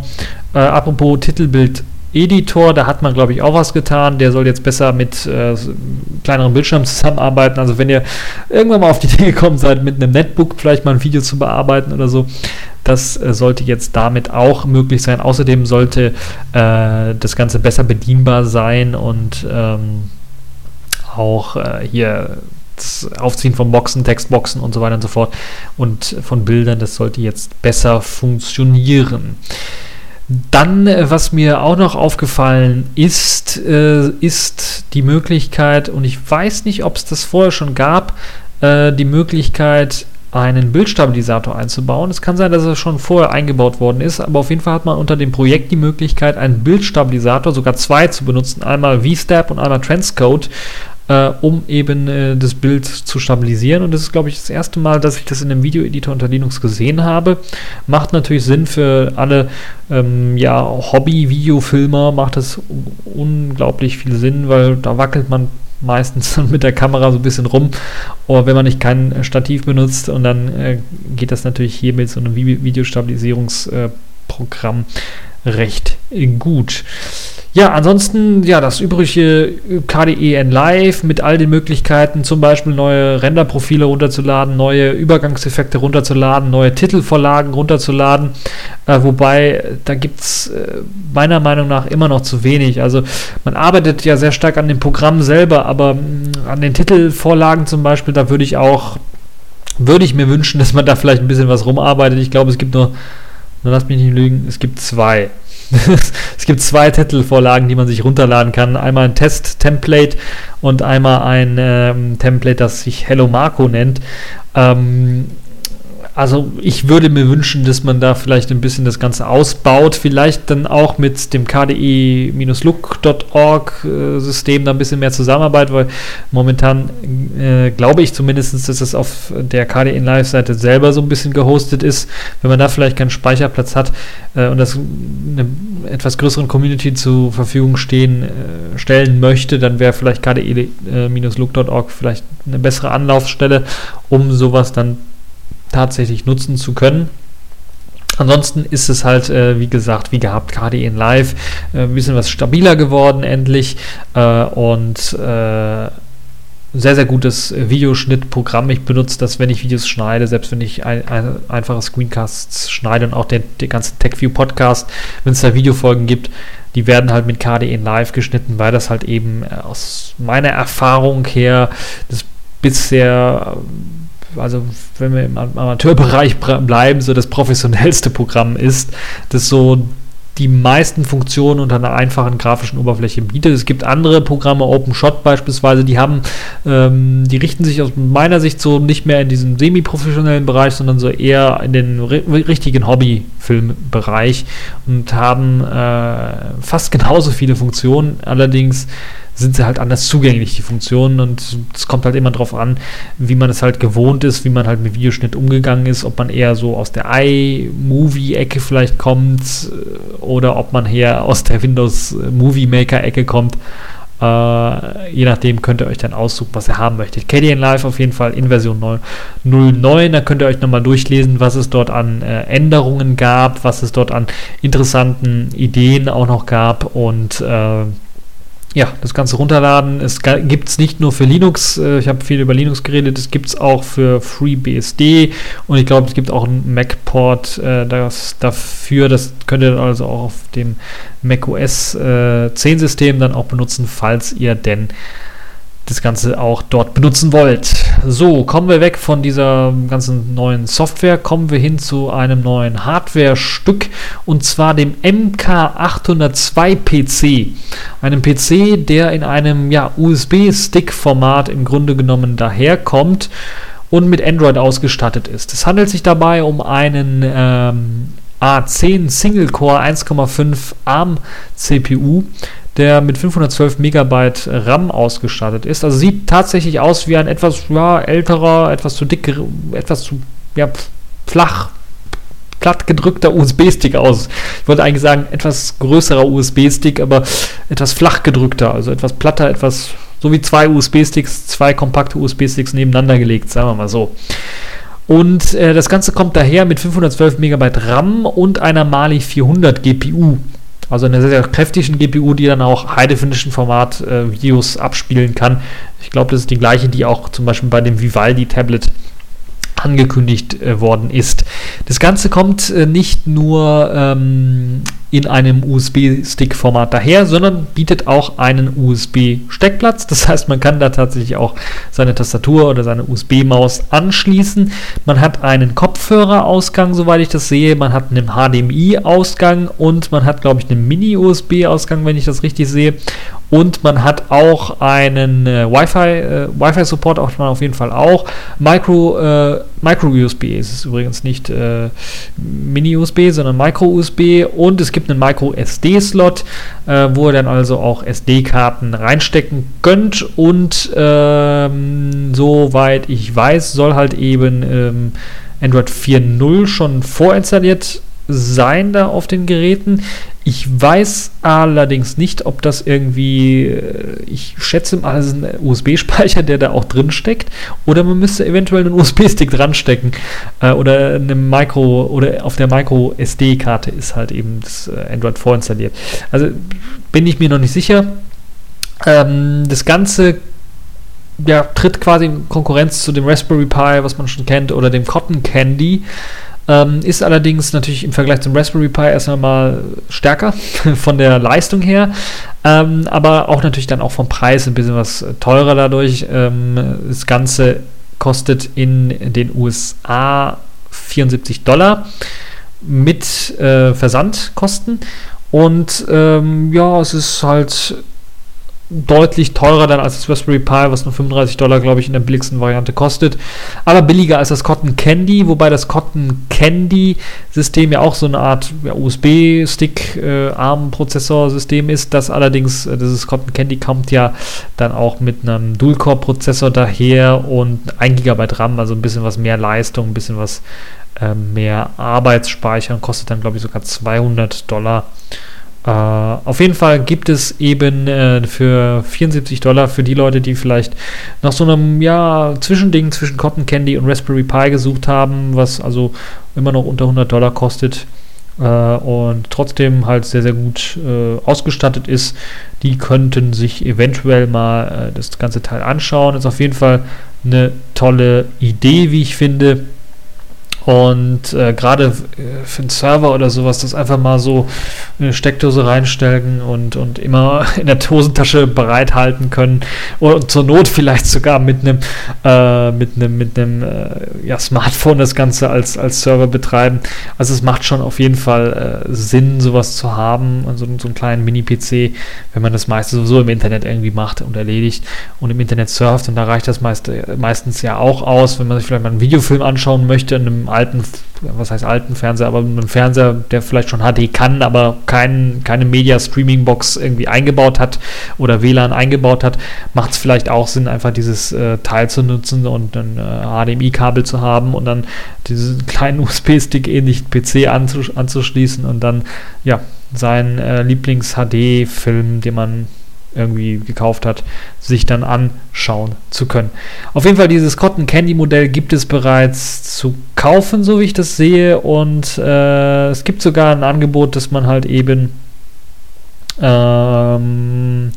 Äh, apropos Titelbild Editor, da hat man, glaube ich, auch was getan. Der soll jetzt besser mit äh, kleineren Bildschirmen zusammenarbeiten. Also wenn ihr irgendwann mal auf die Idee gekommen seid, mit einem Netbook vielleicht mal ein Video zu bearbeiten oder so, das äh, sollte jetzt damit auch möglich sein. Außerdem sollte äh, das Ganze besser bedienbar sein und ähm, auch äh, hier das Aufziehen von Boxen, Textboxen und so weiter und so fort und von Bildern, das sollte jetzt besser funktionieren. Dann, äh, was mir auch noch aufgefallen ist, äh, ist die Möglichkeit, und ich weiß nicht, ob es das vorher schon gab, die Möglichkeit, einen Bildstabilisator einzubauen. Es kann sein, dass er schon vorher eingebaut worden ist, aber auf jeden Fall hat man unter dem Projekt die Möglichkeit, einen Bildstabilisator, sogar zwei zu benutzen, einmal VSTAB und einmal Transcode, äh, um eben äh, das Bild zu stabilisieren. Und das ist, glaube ich, das erste Mal, dass ich das in einem Videoeditor unter Linux gesehen habe. Macht natürlich Sinn für alle ähm, ja, Hobby-Videofilmer, macht das unglaublich viel Sinn, weil da wackelt man meistens mit der Kamera so ein bisschen rum. Oder wenn man nicht kein Stativ benutzt und dann äh, geht das natürlich hier mit so einem Videostabilisierungsprogramm äh, recht gut. Ja, ansonsten, ja, das übrige KDE Live mit all den Möglichkeiten, zum Beispiel neue Renderprofile runterzuladen, neue Übergangseffekte runterzuladen, neue Titelvorlagen runterzuladen, äh, wobei da gibt es äh, meiner Meinung nach immer noch zu wenig. Also man arbeitet ja sehr stark an dem Programm selber, aber mh, mm, an den Titelvorlagen zum Beispiel, da würde ich auch, würde ich mir wünschen, dass man da vielleicht ein bisschen was rumarbeitet. Ich glaube, es gibt nur, lass mich nicht lügen, es gibt zwei es gibt zwei Titelvorlagen, die man sich runterladen kann. Einmal ein Test-Template und einmal ein ähm, Template, das sich Hello Marco nennt. Ähm, also ich würde mir wünschen, dass man da vielleicht ein bisschen das Ganze ausbaut, vielleicht dann auch mit dem kde-look.org äh, da ein bisschen mehr zusammenarbeitet, weil momentan äh, glaube ich zumindest, dass es auf der KDE Live Seite selber so ein bisschen gehostet ist. Wenn man da vielleicht keinen Speicherplatz hat äh, und das eine etwas größeren Community zur Verfügung stehen, äh, stellen möchte, dann wäre vielleicht kde-look.org vielleicht eine bessere Anlaufstelle, um sowas dann tatsächlich nutzen zu können. Ansonsten ist es halt, äh, wie gesagt, wie gehabt, KDE Live, äh, ein bisschen was stabiler geworden endlich äh, und äh, sehr, sehr gutes Videoschnittprogramm. Ich benutze das, wenn ich Videos schneide, selbst wenn ich ein, ein, einfache Screencasts schneide und auch den, den ganzen TechView Podcast, wenn es da Videofolgen gibt, die werden halt mit KDE Live geschnitten, weil das halt eben äh, aus meiner Erfahrung her das bisher also wenn wir im Amateurbereich bleiben, so das professionellste Programm ist, das so die meisten Funktionen unter einer einfachen grafischen Oberfläche bietet. Es gibt andere Programme, OpenShot beispielsweise, die haben, ähm, die richten sich aus meiner Sicht so nicht mehr in diesen semi-professionellen Bereich, sondern so eher in den richtigen Hobby-Filmbereich und haben äh, fast genauso viele Funktionen. Allerdings sind sie halt anders zugänglich, die Funktionen. Und es kommt halt immer darauf an, wie man es halt gewohnt ist, wie man halt mit Videoschnitt umgegangen ist, ob man eher so aus der iMovie-Ecke vielleicht kommt äh, oder ob man eher aus der Windows Movie Maker-Ecke kommt. Uh, je nachdem könnt ihr euch dann aussuchen, was ihr haben möchtet. KDN Live auf jeden Fall in Version 09. Da könnt ihr euch nochmal durchlesen, was es dort an äh, Änderungen gab, was es dort an interessanten Ideen auch noch gab und äh, ja, das Ganze runterladen. Es gibt es nicht nur für Linux, äh, ich habe viel über Linux geredet, es gibt es auch für FreeBSD und ich glaube, es gibt auch einen Mac-Port äh, dafür. Das könnt ihr also auch auf dem macOS äh, 10-System dann auch benutzen, falls ihr denn das Ganze auch dort benutzen wollt. So, kommen wir weg von dieser ganzen neuen Software, kommen wir hin zu einem neuen Hardware-Stück und zwar dem MK802 PC. Einem PC, der in einem ja, USB-Stick-Format im Grunde genommen daherkommt und mit Android ausgestattet ist. Es handelt sich dabei um einen ähm, A10 Single-Core 1,5 ARM CPU der mit 512 Megabyte RAM ausgestattet ist. Also sieht tatsächlich aus wie ein etwas ja, älterer, etwas zu dick, etwas zu ja, flach, platt gedrückter USB-Stick aus. Ich wollte eigentlich sagen, etwas größerer USB-Stick, aber etwas flach gedrückter, also etwas platter, etwas so wie zwei USB-Sticks, zwei kompakte USB-Sticks nebeneinander gelegt, sagen wir mal so. Und äh, das Ganze kommt daher mit 512 Megabyte RAM und einer Mali 400 GPU. Also eine sehr, sehr kräftigen GPU, die dann auch High-Definition-Format äh, Videos abspielen kann. Ich glaube, das ist die gleiche, die auch zum Beispiel bei dem Vivaldi-Tablet angekündigt äh, worden ist. Das Ganze kommt äh, nicht nur ähm, in einem USB-Stick-Format daher, sondern bietet auch einen USB-Steckplatz. Das heißt, man kann da tatsächlich auch seine Tastatur oder seine USB-Maus anschließen. Man hat einen Kopfhörerausgang, soweit ich das sehe. Man hat einen HDMI-Ausgang und man hat, glaube ich, einen Mini-USB-Ausgang, wenn ich das richtig sehe. Und man hat auch einen äh, Wi-Fi, äh, Wi-Fi-Support auch man auf jeden Fall auch. Micro, äh, Micro-USB ist es übrigens nicht äh, Mini-USB, sondern Micro-USB. Und es gibt einen Micro-SD-Slot, äh, wo ihr dann also auch SD-Karten reinstecken könnt. Und ähm, soweit ich weiß, soll halt eben ähm, Android 4.0 schon vorinstalliert sein da auf den Geräten. Ich weiß allerdings nicht, ob das irgendwie, äh, ich schätze mal, es ist ein USB-Speicher, der da auch drin steckt, oder man müsste eventuell einen USB-Stick dran stecken äh, oder eine Micro oder auf der Micro SD-Karte ist halt eben das äh, Android vorinstalliert. Also bin ich mir noch nicht sicher. Ähm, das Ganze ja, tritt quasi in Konkurrenz zu dem Raspberry Pi, was man schon kennt, oder dem Cotton Candy. Ähm, ist allerdings natürlich im Vergleich zum Raspberry Pi erst einmal stärker von der Leistung her, ähm, aber auch natürlich dann auch vom Preis ein bisschen was teurer dadurch. Ähm, das Ganze kostet in den USA 74 Dollar mit äh, Versandkosten. Und ähm, ja, es ist halt deutlich teurer dann als das Raspberry Pi, was nur 35 Dollar, glaube ich, in der billigsten Variante kostet. Aber billiger als das Cotton Candy, wobei das Cotton Candy System ja auch so eine Art ja, USB-Stick-ARM-Prozessorsystem äh, ist. Das allerdings, äh, dieses Cotton Candy kommt ja dann auch mit einem Dual-Core-Prozessor daher und 1 GB RAM, also ein bisschen was mehr Leistung, ein bisschen was äh, mehr Arbeitsspeicher und kostet dann, glaube ich, sogar 200 Dollar. Uh, auf jeden Fall gibt es eben äh, für 74 Dollar für die Leute, die vielleicht nach so einem ja, Zwischending zwischen Cotton Candy und Raspberry Pi gesucht haben, was also immer noch unter 100 Dollar kostet äh, und trotzdem halt sehr, sehr gut äh, ausgestattet ist, die könnten sich eventuell mal äh, das ganze Teil anschauen. Ist auf jeden Fall eine tolle Idee, wie ich finde. Und äh, gerade äh, für einen Server oder sowas, das einfach mal so eine Steckdose reinstellen und, und immer in der Hosentasche bereithalten können. Und zur Not vielleicht sogar mit einem äh, mit mit äh, ja, Smartphone das Ganze als, als Server betreiben. Also es macht schon auf jeden Fall äh, Sinn, sowas zu haben, also so einen kleinen Mini-PC, wenn man das meiste sowieso im Internet irgendwie macht und erledigt und im Internet surft. Und da reicht das meist, meistens ja auch aus, wenn man sich vielleicht mal einen Videofilm anschauen möchte in einem alten, was heißt alten Fernseher, aber einen Fernseher, der vielleicht schon HD kann, aber kein, keine Media-Streaming-Box irgendwie eingebaut hat oder WLAN eingebaut hat, macht es vielleicht auch Sinn, einfach dieses äh, Teil zu nutzen und ein äh, HDMI-Kabel zu haben und dann diesen kleinen USB-Stick ähnlich PC anzus anzuschließen und dann ja seinen äh, Lieblings-HD-Film, den man irgendwie gekauft hat, sich dann anschauen zu können. Auf jeden Fall dieses Cotton Candy Modell gibt es bereits zu kaufen, so wie ich das sehe. Und äh, es gibt sogar ein Angebot, dass man halt eben ähm,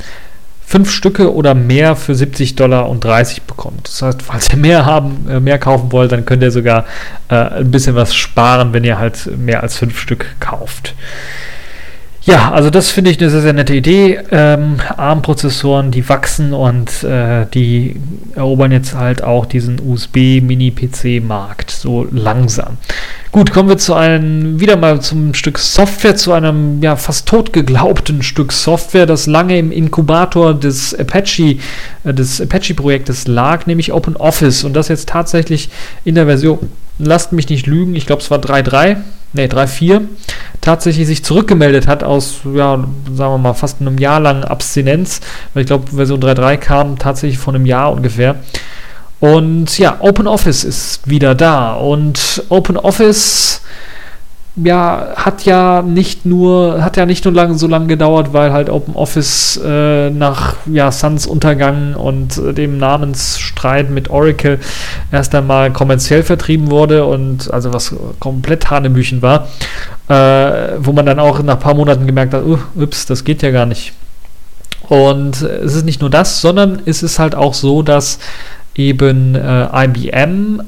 fünf Stücke oder mehr für 70 Dollar und 30 bekommt. Das heißt, falls ihr mehr haben, äh, mehr kaufen wollt, dann könnt ihr sogar äh, ein bisschen was sparen, wenn ihr halt mehr als fünf Stück kauft. Ja, also das finde ich eine sehr, sehr nette Idee. Ähm, ARM-Prozessoren, die wachsen und äh, die erobern jetzt halt auch diesen USB-Mini-PC-Markt so langsam. Gut, kommen wir zu einem, wieder mal zum Stück Software, zu einem ja fast tot geglaubten Stück Software, das lange im Inkubator des Apache, äh, des Apache-Projektes lag, nämlich OpenOffice und das jetzt tatsächlich in der Version, lasst mich nicht lügen, ich glaube es war 3.3 nee, 3-4, tatsächlich sich zurückgemeldet hat aus, ja, sagen wir mal, fast einem Jahr lang Abstinenz, weil ich glaube, Version 3.3 kam tatsächlich vor einem Jahr ungefähr. Und ja, OpenOffice ist wieder da und OpenOffice ja, hat ja nicht nur, hat ja nicht nur lang, so lange gedauert, weil halt OpenOffice äh, nach ja, Suns Untergang und äh, dem Namensstreit mit Oracle erst einmal kommerziell vertrieben wurde und also was komplett Hanebüchen war, äh, wo man dann auch nach ein paar Monaten gemerkt hat, uh, ups, das geht ja gar nicht. Und es ist nicht nur das, sondern es ist halt auch so, dass eben äh, IBM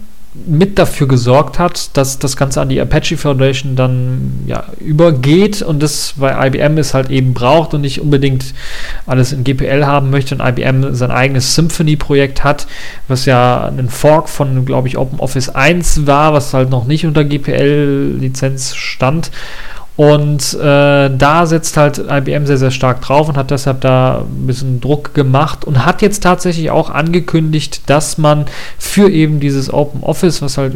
mit dafür gesorgt hat, dass das Ganze an die Apache Foundation dann ja, übergeht und das, weil IBM es halt eben braucht und nicht unbedingt alles in GPL haben möchte und IBM sein eigenes Symphony-Projekt hat, was ja ein Fork von, glaube ich, OpenOffice 1 war, was halt noch nicht unter GPL-Lizenz stand und äh, da setzt halt IBM sehr, sehr stark drauf und hat deshalb da ein bisschen Druck gemacht und hat jetzt tatsächlich auch angekündigt, dass man für eben dieses Open Office, was halt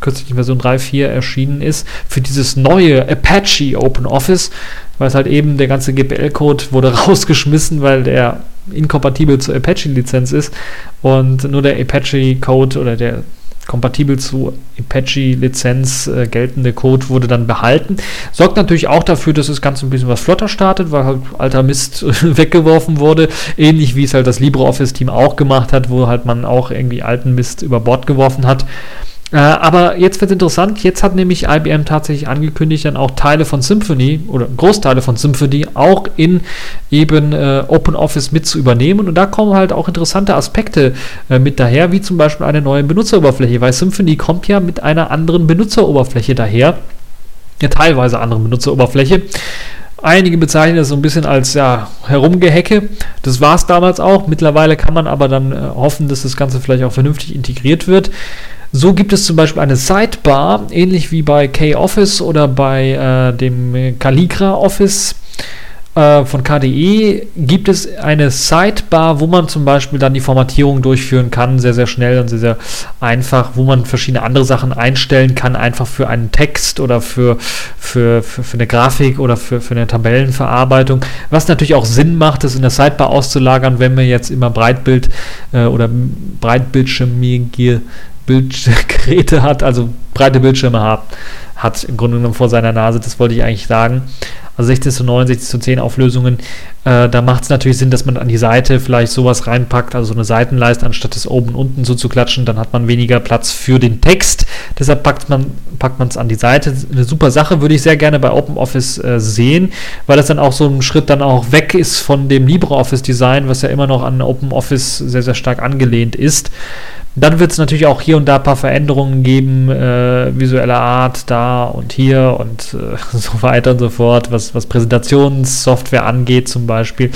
kürzlich in Version 3.4 erschienen ist, für dieses neue Apache Open Office, weil es halt eben der ganze GPL-Code wurde rausgeschmissen, weil der inkompatibel zur Apache-Lizenz ist und nur der Apache-Code oder der kompatibel zu Apache-Lizenz äh, geltende Code wurde dann behalten. Sorgt natürlich auch dafür, dass das Ganze ein bisschen was flotter startet, weil halt alter Mist weggeworfen wurde. Ähnlich wie es halt das LibreOffice-Team auch gemacht hat, wo halt man auch irgendwie alten Mist über Bord geworfen hat. Äh, aber jetzt wird interessant, jetzt hat nämlich IBM tatsächlich angekündigt, dann auch Teile von Symphony oder Großteile von Symphony auch in eben äh, OpenOffice mit zu übernehmen. Und da kommen halt auch interessante Aspekte äh, mit daher, wie zum Beispiel eine neue Benutzeroberfläche, weil Symphony kommt ja mit einer anderen Benutzeroberfläche daher, eine teilweise anderen Benutzeroberfläche. Einige bezeichnen das so ein bisschen als ja, Herumgehecke. Das war es damals auch. Mittlerweile kann man aber dann äh, hoffen, dass das Ganze vielleicht auch vernünftig integriert wird. So gibt es zum Beispiel eine Sidebar, ähnlich wie bei K-Office oder bei äh, dem Calligra Office äh, von KDE, gibt es eine Sidebar, wo man zum Beispiel dann die Formatierung durchführen kann, sehr, sehr schnell und sehr, sehr einfach, wo man verschiedene andere Sachen einstellen kann, einfach für einen Text oder für, für, für, für eine Grafik oder für, für eine Tabellenverarbeitung, was natürlich auch Sinn macht, das in der Sidebar auszulagern, wenn man jetzt immer Breitbild äh, oder breitbildschirmige Bildgeräte hat, also breite Bildschirme hat, hat im Grunde genommen vor seiner Nase, das wollte ich eigentlich sagen. Also 16 zu 9, 16 zu 10 Auflösungen, äh, da macht es natürlich Sinn, dass man an die Seite vielleicht sowas reinpackt, also so eine Seitenleiste, anstatt es oben und unten so zu klatschen, dann hat man weniger Platz für den Text. Deshalb packt man es an die Seite. Eine super Sache, würde ich sehr gerne bei OpenOffice äh, sehen, weil das dann auch so ein Schritt dann auch weg ist von dem LibreOffice-Design, was ja immer noch an OpenOffice sehr, sehr stark angelehnt ist. Dann wird es natürlich auch hier und da ein paar Veränderungen geben, äh, visueller Art da und hier und äh, so weiter und so fort, was, was Präsentationssoftware angeht zum Beispiel.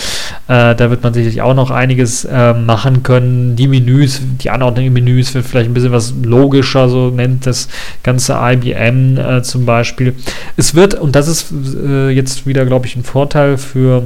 Äh, da wird man sicherlich auch noch einiges äh, machen können. Die Menüs, die Anordnung in Menüs wird vielleicht ein bisschen was logischer, so nennt das ganze IBM äh, zum Beispiel. Es wird, und das ist äh, jetzt wieder, glaube ich, ein Vorteil für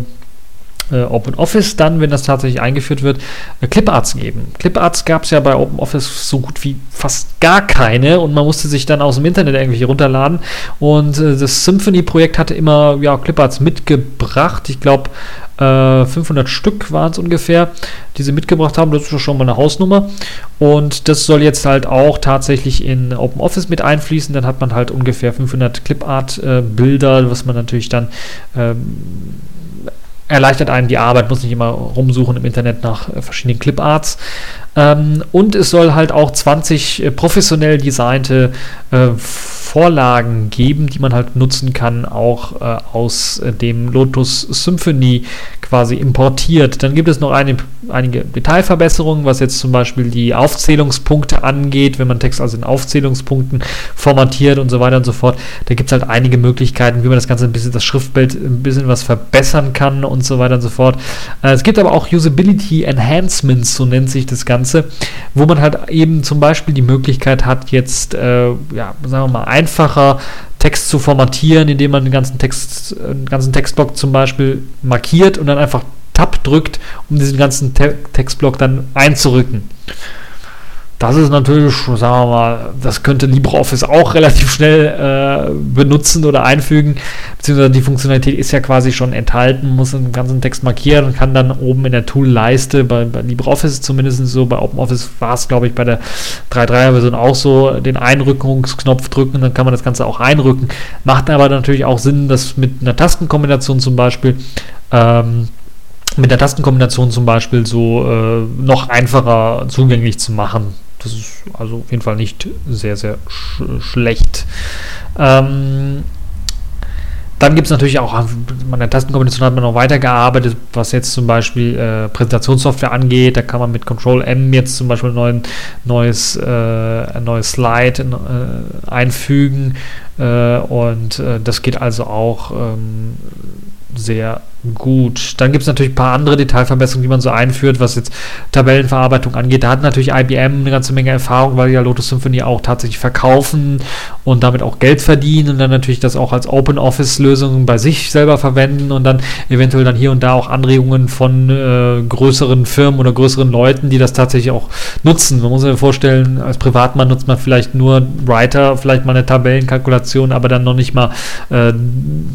äh, OpenOffice dann, wenn das tatsächlich eingeführt wird, äh, Cliparts geben. Cliparts gab es ja bei OpenOffice so gut wie fast gar keine und man musste sich dann aus dem Internet irgendwelche runterladen und äh, das Symphony-Projekt hatte immer ja, Cliparts mitgebracht. Ich glaube, 500 Stück waren es ungefähr, die sie mitgebracht haben. Das ist schon mal eine Hausnummer. Und das soll jetzt halt auch tatsächlich in OpenOffice mit einfließen. Dann hat man halt ungefähr 500 Clipart-Bilder, was man natürlich dann ähm, erleichtert einem die Arbeit, muss nicht immer rumsuchen im Internet nach äh, verschiedenen Cliparts. Ähm, und es soll halt auch 20 äh, professionell designte äh, Vorlagen geben, die man halt nutzen kann, auch äh, aus äh, dem Lotus Symphony quasi importiert. Dann gibt es noch eine, einige Detailverbesserungen, was jetzt zum Beispiel die Aufzählungspunkte angeht, wenn man Text also in Aufzählungspunkten formatiert und so weiter und so fort. Da gibt es halt einige Möglichkeiten, wie man das Ganze ein bisschen, das Schriftbild ein bisschen was verbessern kann und so weiter und so fort. Äh, es gibt aber auch Usability Enhancements, so nennt sich das Ganze, wo man halt eben zum Beispiel die Möglichkeit hat, jetzt, äh, ja, sagen wir mal, ein einfacher, Text zu formatieren, indem man den ganzen Text, den ganzen Textblock zum Beispiel markiert und dann einfach Tab drückt, um diesen ganzen Te Textblock dann einzurücken. Das ist natürlich, sagen wir mal, das könnte LibreOffice auch relativ schnell äh, benutzen oder einfügen, beziehungsweise die Funktionalität ist ja quasi schon enthalten, muss den ganzen Text markieren und kann dann oben in der Tool-Leiste, bei, bei LibreOffice zumindest so, bei OpenOffice war es, glaube ich, bei der 3.3er-Version auch so, den Einrückungsknopf drücken, dann kann man das Ganze auch einrücken. Macht aber natürlich auch Sinn, das mit einer Tastenkombination zum Beispiel ähm, mit der Tastenkombination zum Beispiel so äh, noch einfacher zugänglich zu machen. Das ist also auf jeden Fall nicht sehr, sehr sch schlecht. Ähm, dann gibt es natürlich auch, an der Tastenkombination hat man noch weitergearbeitet, was jetzt zum Beispiel äh, Präsentationssoftware angeht. Da kann man mit Control M jetzt zum Beispiel ein neues, äh, neues Slide äh, einfügen. Äh, und äh, das geht also auch ähm, sehr gut. Dann gibt es natürlich ein paar andere Detailverbesserungen, die man so einführt, was jetzt Tabellenverarbeitung angeht. Da hat natürlich IBM eine ganze Menge Erfahrung, weil ja Lotus Symphony auch tatsächlich verkaufen und damit auch Geld verdienen und dann natürlich das auch als Open Office Lösung bei sich selber verwenden und dann eventuell dann hier und da auch Anregungen von äh, größeren Firmen oder größeren Leuten, die das tatsächlich auch nutzen. Man muss sich vorstellen, als Privatmann nutzt man vielleicht nur Writer, vielleicht mal eine Tabellenkalkulation, aber dann noch nicht mal äh,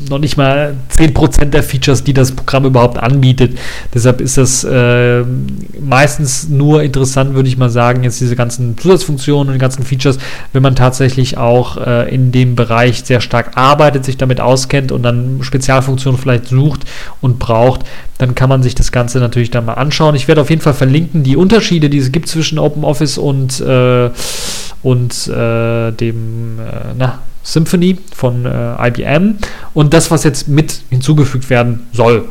noch nicht mal 10% der Features, die das das Programm überhaupt anbietet. Deshalb ist das äh, meistens nur interessant, würde ich mal sagen, jetzt diese ganzen Zusatzfunktionen und die ganzen Features, wenn man tatsächlich auch äh, in dem Bereich sehr stark arbeitet, sich damit auskennt und dann Spezialfunktionen vielleicht sucht und braucht, dann kann man sich das Ganze natürlich dann mal anschauen. Ich werde auf jeden Fall verlinken, die Unterschiede, die es gibt zwischen OpenOffice und, äh, und äh, dem, äh, na, Symphony von äh, IBM und das, was jetzt mit hinzugefügt werden soll.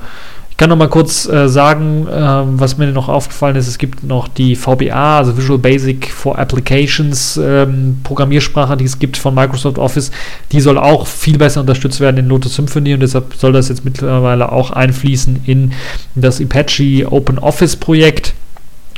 Ich kann noch mal kurz äh, sagen, äh, was mir noch aufgefallen ist. Es gibt noch die VBA, also Visual Basic for Applications ähm, Programmiersprache, die es gibt von Microsoft Office. Die soll auch viel besser unterstützt werden in Lotus Symphony und deshalb soll das jetzt mittlerweile auch einfließen in das Apache Open Office Projekt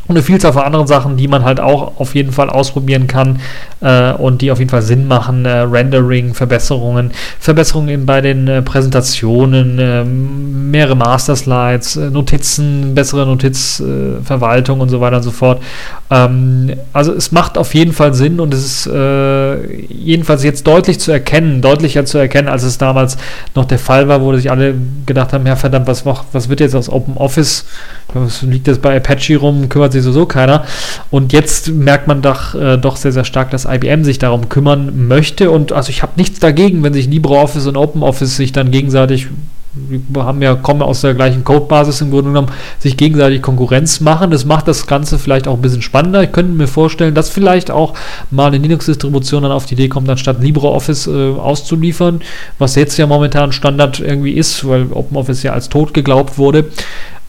und eine Vielzahl von anderen Sachen, die man halt auch auf jeden Fall ausprobieren kann äh, und die auf jeden Fall Sinn machen. Äh, Rendering, Verbesserungen, Verbesserungen bei den äh, Präsentationen, ähm, mehrere Master Slides, äh, Notizen, bessere Notizverwaltung und so weiter und so fort. Ähm, also es macht auf jeden Fall Sinn und es ist äh, jedenfalls jetzt deutlich zu erkennen, deutlicher zu erkennen, als es damals noch der Fall war, wo sich alle gedacht haben, ja verdammt, was, was wird jetzt aus Open Office? Was liegt jetzt bei Apache rum, kümmert sich sowieso keiner. Und jetzt merkt man doch, äh, doch sehr, sehr stark, dass IBM sich darum kümmern möchte. Und also ich habe nichts dagegen, wenn sich LibreOffice und OpenOffice sich dann gegenseitig wir haben ja, kommen aus der gleichen Codebasis im Grunde genommen, sich gegenseitig Konkurrenz machen. Das macht das Ganze vielleicht auch ein bisschen spannender. Ich könnte mir vorstellen, dass vielleicht auch mal eine Linux-Distribution dann auf die Idee kommt, anstatt LibreOffice äh, auszuliefern, was jetzt ja momentan Standard irgendwie ist, weil OpenOffice ja als tot geglaubt wurde.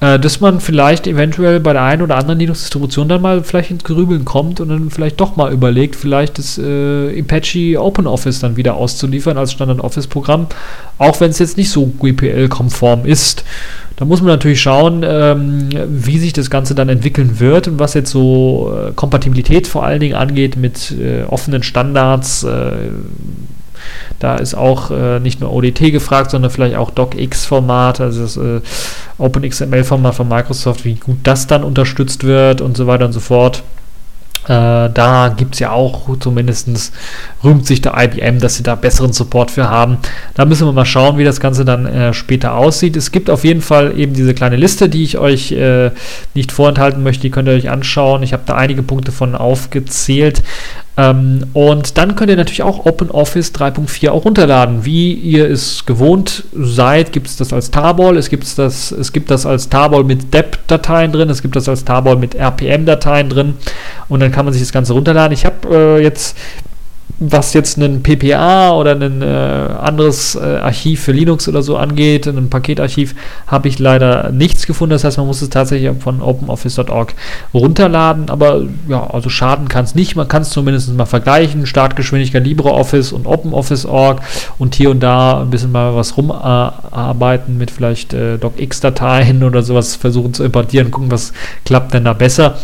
Äh, dass man vielleicht eventuell bei der einen oder anderen Linux-Distribution dann mal vielleicht ins Grübeln kommt und dann vielleicht doch mal überlegt, vielleicht das äh, Apache OpenOffice dann wieder auszuliefern als Standard-Office-Programm, auch wenn es jetzt nicht so GPL-konform ist. Da muss man natürlich schauen, ähm, wie sich das Ganze dann entwickeln wird und was jetzt so äh, Kompatibilität vor allen Dingen angeht mit äh, offenen Standards. Da ist auch äh, nicht nur ODT gefragt, sondern vielleicht auch DocX-Format, also das äh, OpenXML-Format von Microsoft, wie gut das dann unterstützt wird und so weiter und so fort. Äh, da gibt es ja auch, zumindest rühmt sich der IBM, dass sie da besseren Support für haben. Da müssen wir mal schauen, wie das Ganze dann äh, später aussieht. Es gibt auf jeden Fall eben diese kleine Liste, die ich euch äh, nicht vorenthalten möchte. Die könnt ihr euch anschauen. Ich habe da einige Punkte von aufgezählt. Ähm, und dann könnt ihr natürlich auch OpenOffice 3.4 auch runterladen. Wie ihr es gewohnt seid, gibt es das als Tarball, es gibt das, es gibt das als Tarball mit DEP-Dateien drin, es gibt das als Tarball mit RPM-Dateien drin und dann kann man sich das Ganze runterladen. Ich habe äh, jetzt was jetzt einen PPA oder ein äh, anderes äh, Archiv für Linux oder so angeht, ein Paketarchiv, habe ich leider nichts gefunden. Das heißt, man muss es tatsächlich von OpenOffice.org runterladen. Aber ja, also schaden kann es nicht. Man kann es zumindest mal vergleichen. Startgeschwindigkeit LibreOffice und OpenOffice.org und hier und da ein bisschen mal was rumarbeiten mit vielleicht äh, DocX-Dateien oder sowas versuchen zu importieren, gucken, was klappt denn da besser.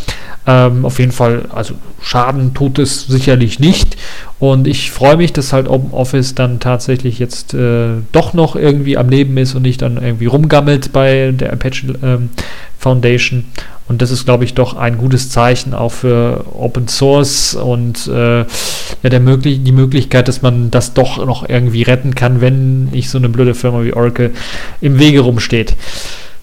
Ähm, auf jeden Fall, also Schaden tut es sicherlich nicht. Und ich freue mich, dass halt OpenOffice dann tatsächlich jetzt äh, doch noch irgendwie am Leben ist und nicht dann irgendwie rumgammelt bei der Apache ähm, Foundation. Und das ist, glaube ich, doch ein gutes Zeichen auch für Open Source und äh, ja, der möglich die Möglichkeit, dass man das doch noch irgendwie retten kann, wenn nicht so eine blöde Firma wie Oracle im Wege rumsteht.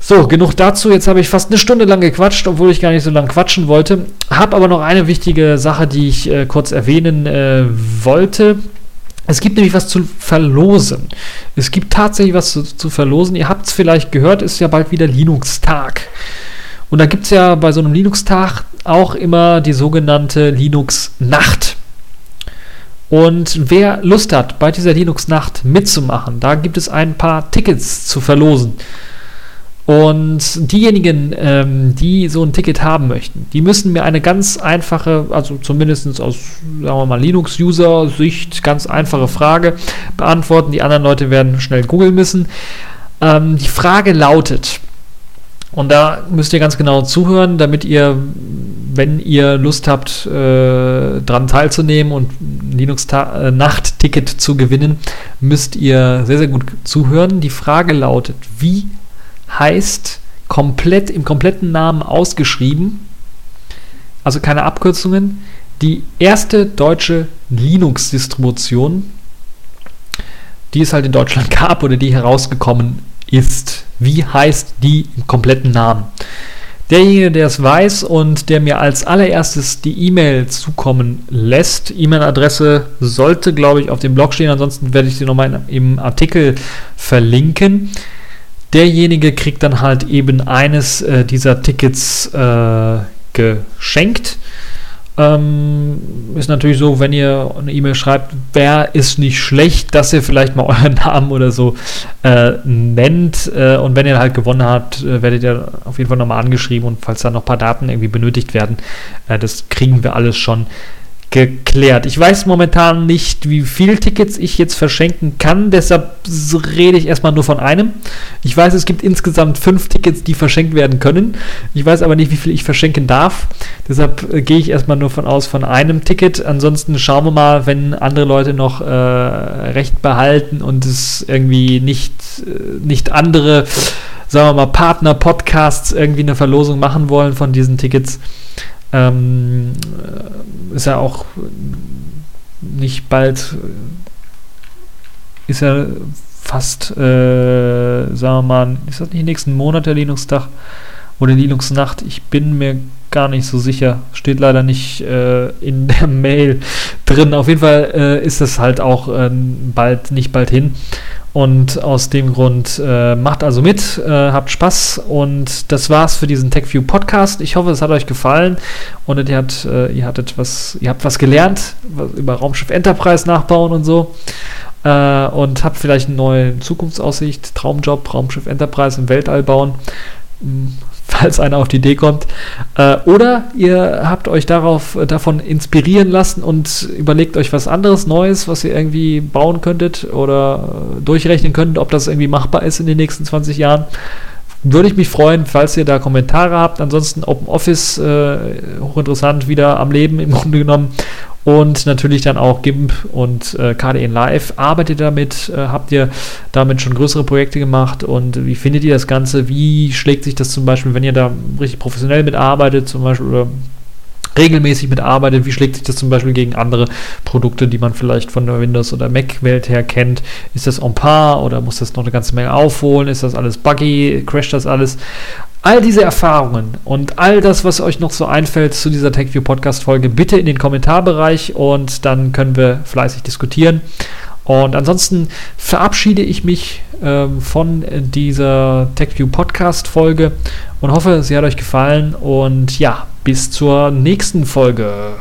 So, genug dazu. Jetzt habe ich fast eine Stunde lang gequatscht, obwohl ich gar nicht so lange quatschen wollte. Habe aber noch eine wichtige Sache, die ich äh, kurz erwähnen äh, wollte. Es gibt nämlich was zu verlosen. Es gibt tatsächlich was zu, zu verlosen. Ihr habt es vielleicht gehört, ist ja bald wieder Linux-Tag. Und da gibt es ja bei so einem Linux-Tag auch immer die sogenannte Linux-Nacht. Und wer Lust hat, bei dieser Linux-Nacht mitzumachen, da gibt es ein paar Tickets zu verlosen. Und diejenigen, ähm, die so ein Ticket haben möchten, die müssen mir eine ganz einfache, also zumindest aus, Linux-User-Sicht, ganz einfache Frage beantworten. Die anderen Leute werden schnell googeln müssen. Ähm, die Frage lautet, und da müsst ihr ganz genau zuhören, damit ihr, wenn ihr Lust habt, äh, dran teilzunehmen und Linux-Nacht-Ticket äh, zu gewinnen, müsst ihr sehr, sehr gut zuhören. Die Frage lautet, wie heißt komplett im kompletten Namen ausgeschrieben, also keine Abkürzungen, die erste deutsche Linux-Distribution, die es halt in Deutschland gab oder die herausgekommen ist. Wie heißt die im kompletten Namen? Derjenige, der es weiß und der mir als allererstes die E-Mail zukommen lässt, E-Mail-Adresse sollte, glaube ich, auf dem Blog stehen, ansonsten werde ich sie nochmal im Artikel verlinken derjenige kriegt dann halt eben eines äh, dieser Tickets äh, geschenkt. Ähm, ist natürlich so, wenn ihr eine E-Mail schreibt, wäre ist nicht schlecht, dass ihr vielleicht mal euren Namen oder so äh, nennt. Äh, und wenn ihr halt gewonnen habt, äh, werdet ihr auf jeden Fall nochmal angeschrieben und falls da noch ein paar Daten irgendwie benötigt werden, äh, das kriegen wir alles schon geklärt. Ich weiß momentan nicht, wie viele Tickets ich jetzt verschenken kann, deshalb rede ich erstmal nur von einem. Ich weiß, es gibt insgesamt fünf Tickets, die verschenkt werden können. Ich weiß aber nicht, wie viel ich verschenken darf. Deshalb äh, gehe ich erstmal nur von aus von einem Ticket. Ansonsten schauen wir mal, wenn andere Leute noch äh, Recht behalten und es irgendwie nicht, äh, nicht andere, sagen wir mal, Partner-Podcasts irgendwie eine Verlosung machen wollen von diesen Tickets ähm, ist ja auch nicht bald, ist ja fast, äh, sagen wir mal, ist das nicht nächsten Monat der Linux-Tag oder Linux-Nacht? Ich bin mir gar nicht so sicher. Steht leider nicht äh, in der Mail drin. Auf jeden Fall äh, ist es halt auch äh, bald, nicht bald hin. Und aus dem Grund äh, macht also mit, äh, habt Spaß und das war's für diesen TechView Podcast. Ich hoffe, es hat euch gefallen und ihr, habt, äh, ihr hattet was, ihr habt was gelernt über Raumschiff Enterprise nachbauen und so äh, und habt vielleicht eine neue Zukunftsaussicht, Traumjob, Raumschiff Enterprise im Weltall bauen. Falls einer auf die Idee kommt. Äh, oder ihr habt euch darauf, äh, davon inspirieren lassen und überlegt euch was anderes, Neues, was ihr irgendwie bauen könntet oder äh, durchrechnen könntet, ob das irgendwie machbar ist in den nächsten 20 Jahren. Würde ich mich freuen, falls ihr da Kommentare habt. Ansonsten Open Office, äh, hochinteressant, wieder am Leben im Grunde genommen und natürlich dann auch GIMP und äh, KDN Live. Arbeitet ihr damit? Äh, habt ihr damit schon größere Projekte gemacht und wie findet ihr das Ganze? Wie schlägt sich das zum Beispiel, wenn ihr da richtig professionell mitarbeitet, zum Beispiel oder regelmäßig mitarbeitet, wie schlägt sich das zum Beispiel gegen andere Produkte, die man vielleicht von der Windows- oder Mac-Welt her kennt? Ist das on par oder muss das noch eine ganze Menge aufholen? Ist das alles buggy? Crasht das alles? All diese Erfahrungen und all das, was euch noch so einfällt zu dieser TechView Podcast Folge, bitte in den Kommentarbereich und dann können wir fleißig diskutieren. Und ansonsten verabschiede ich mich ähm, von dieser TechView Podcast Folge und hoffe, sie hat euch gefallen. Und ja, bis zur nächsten Folge.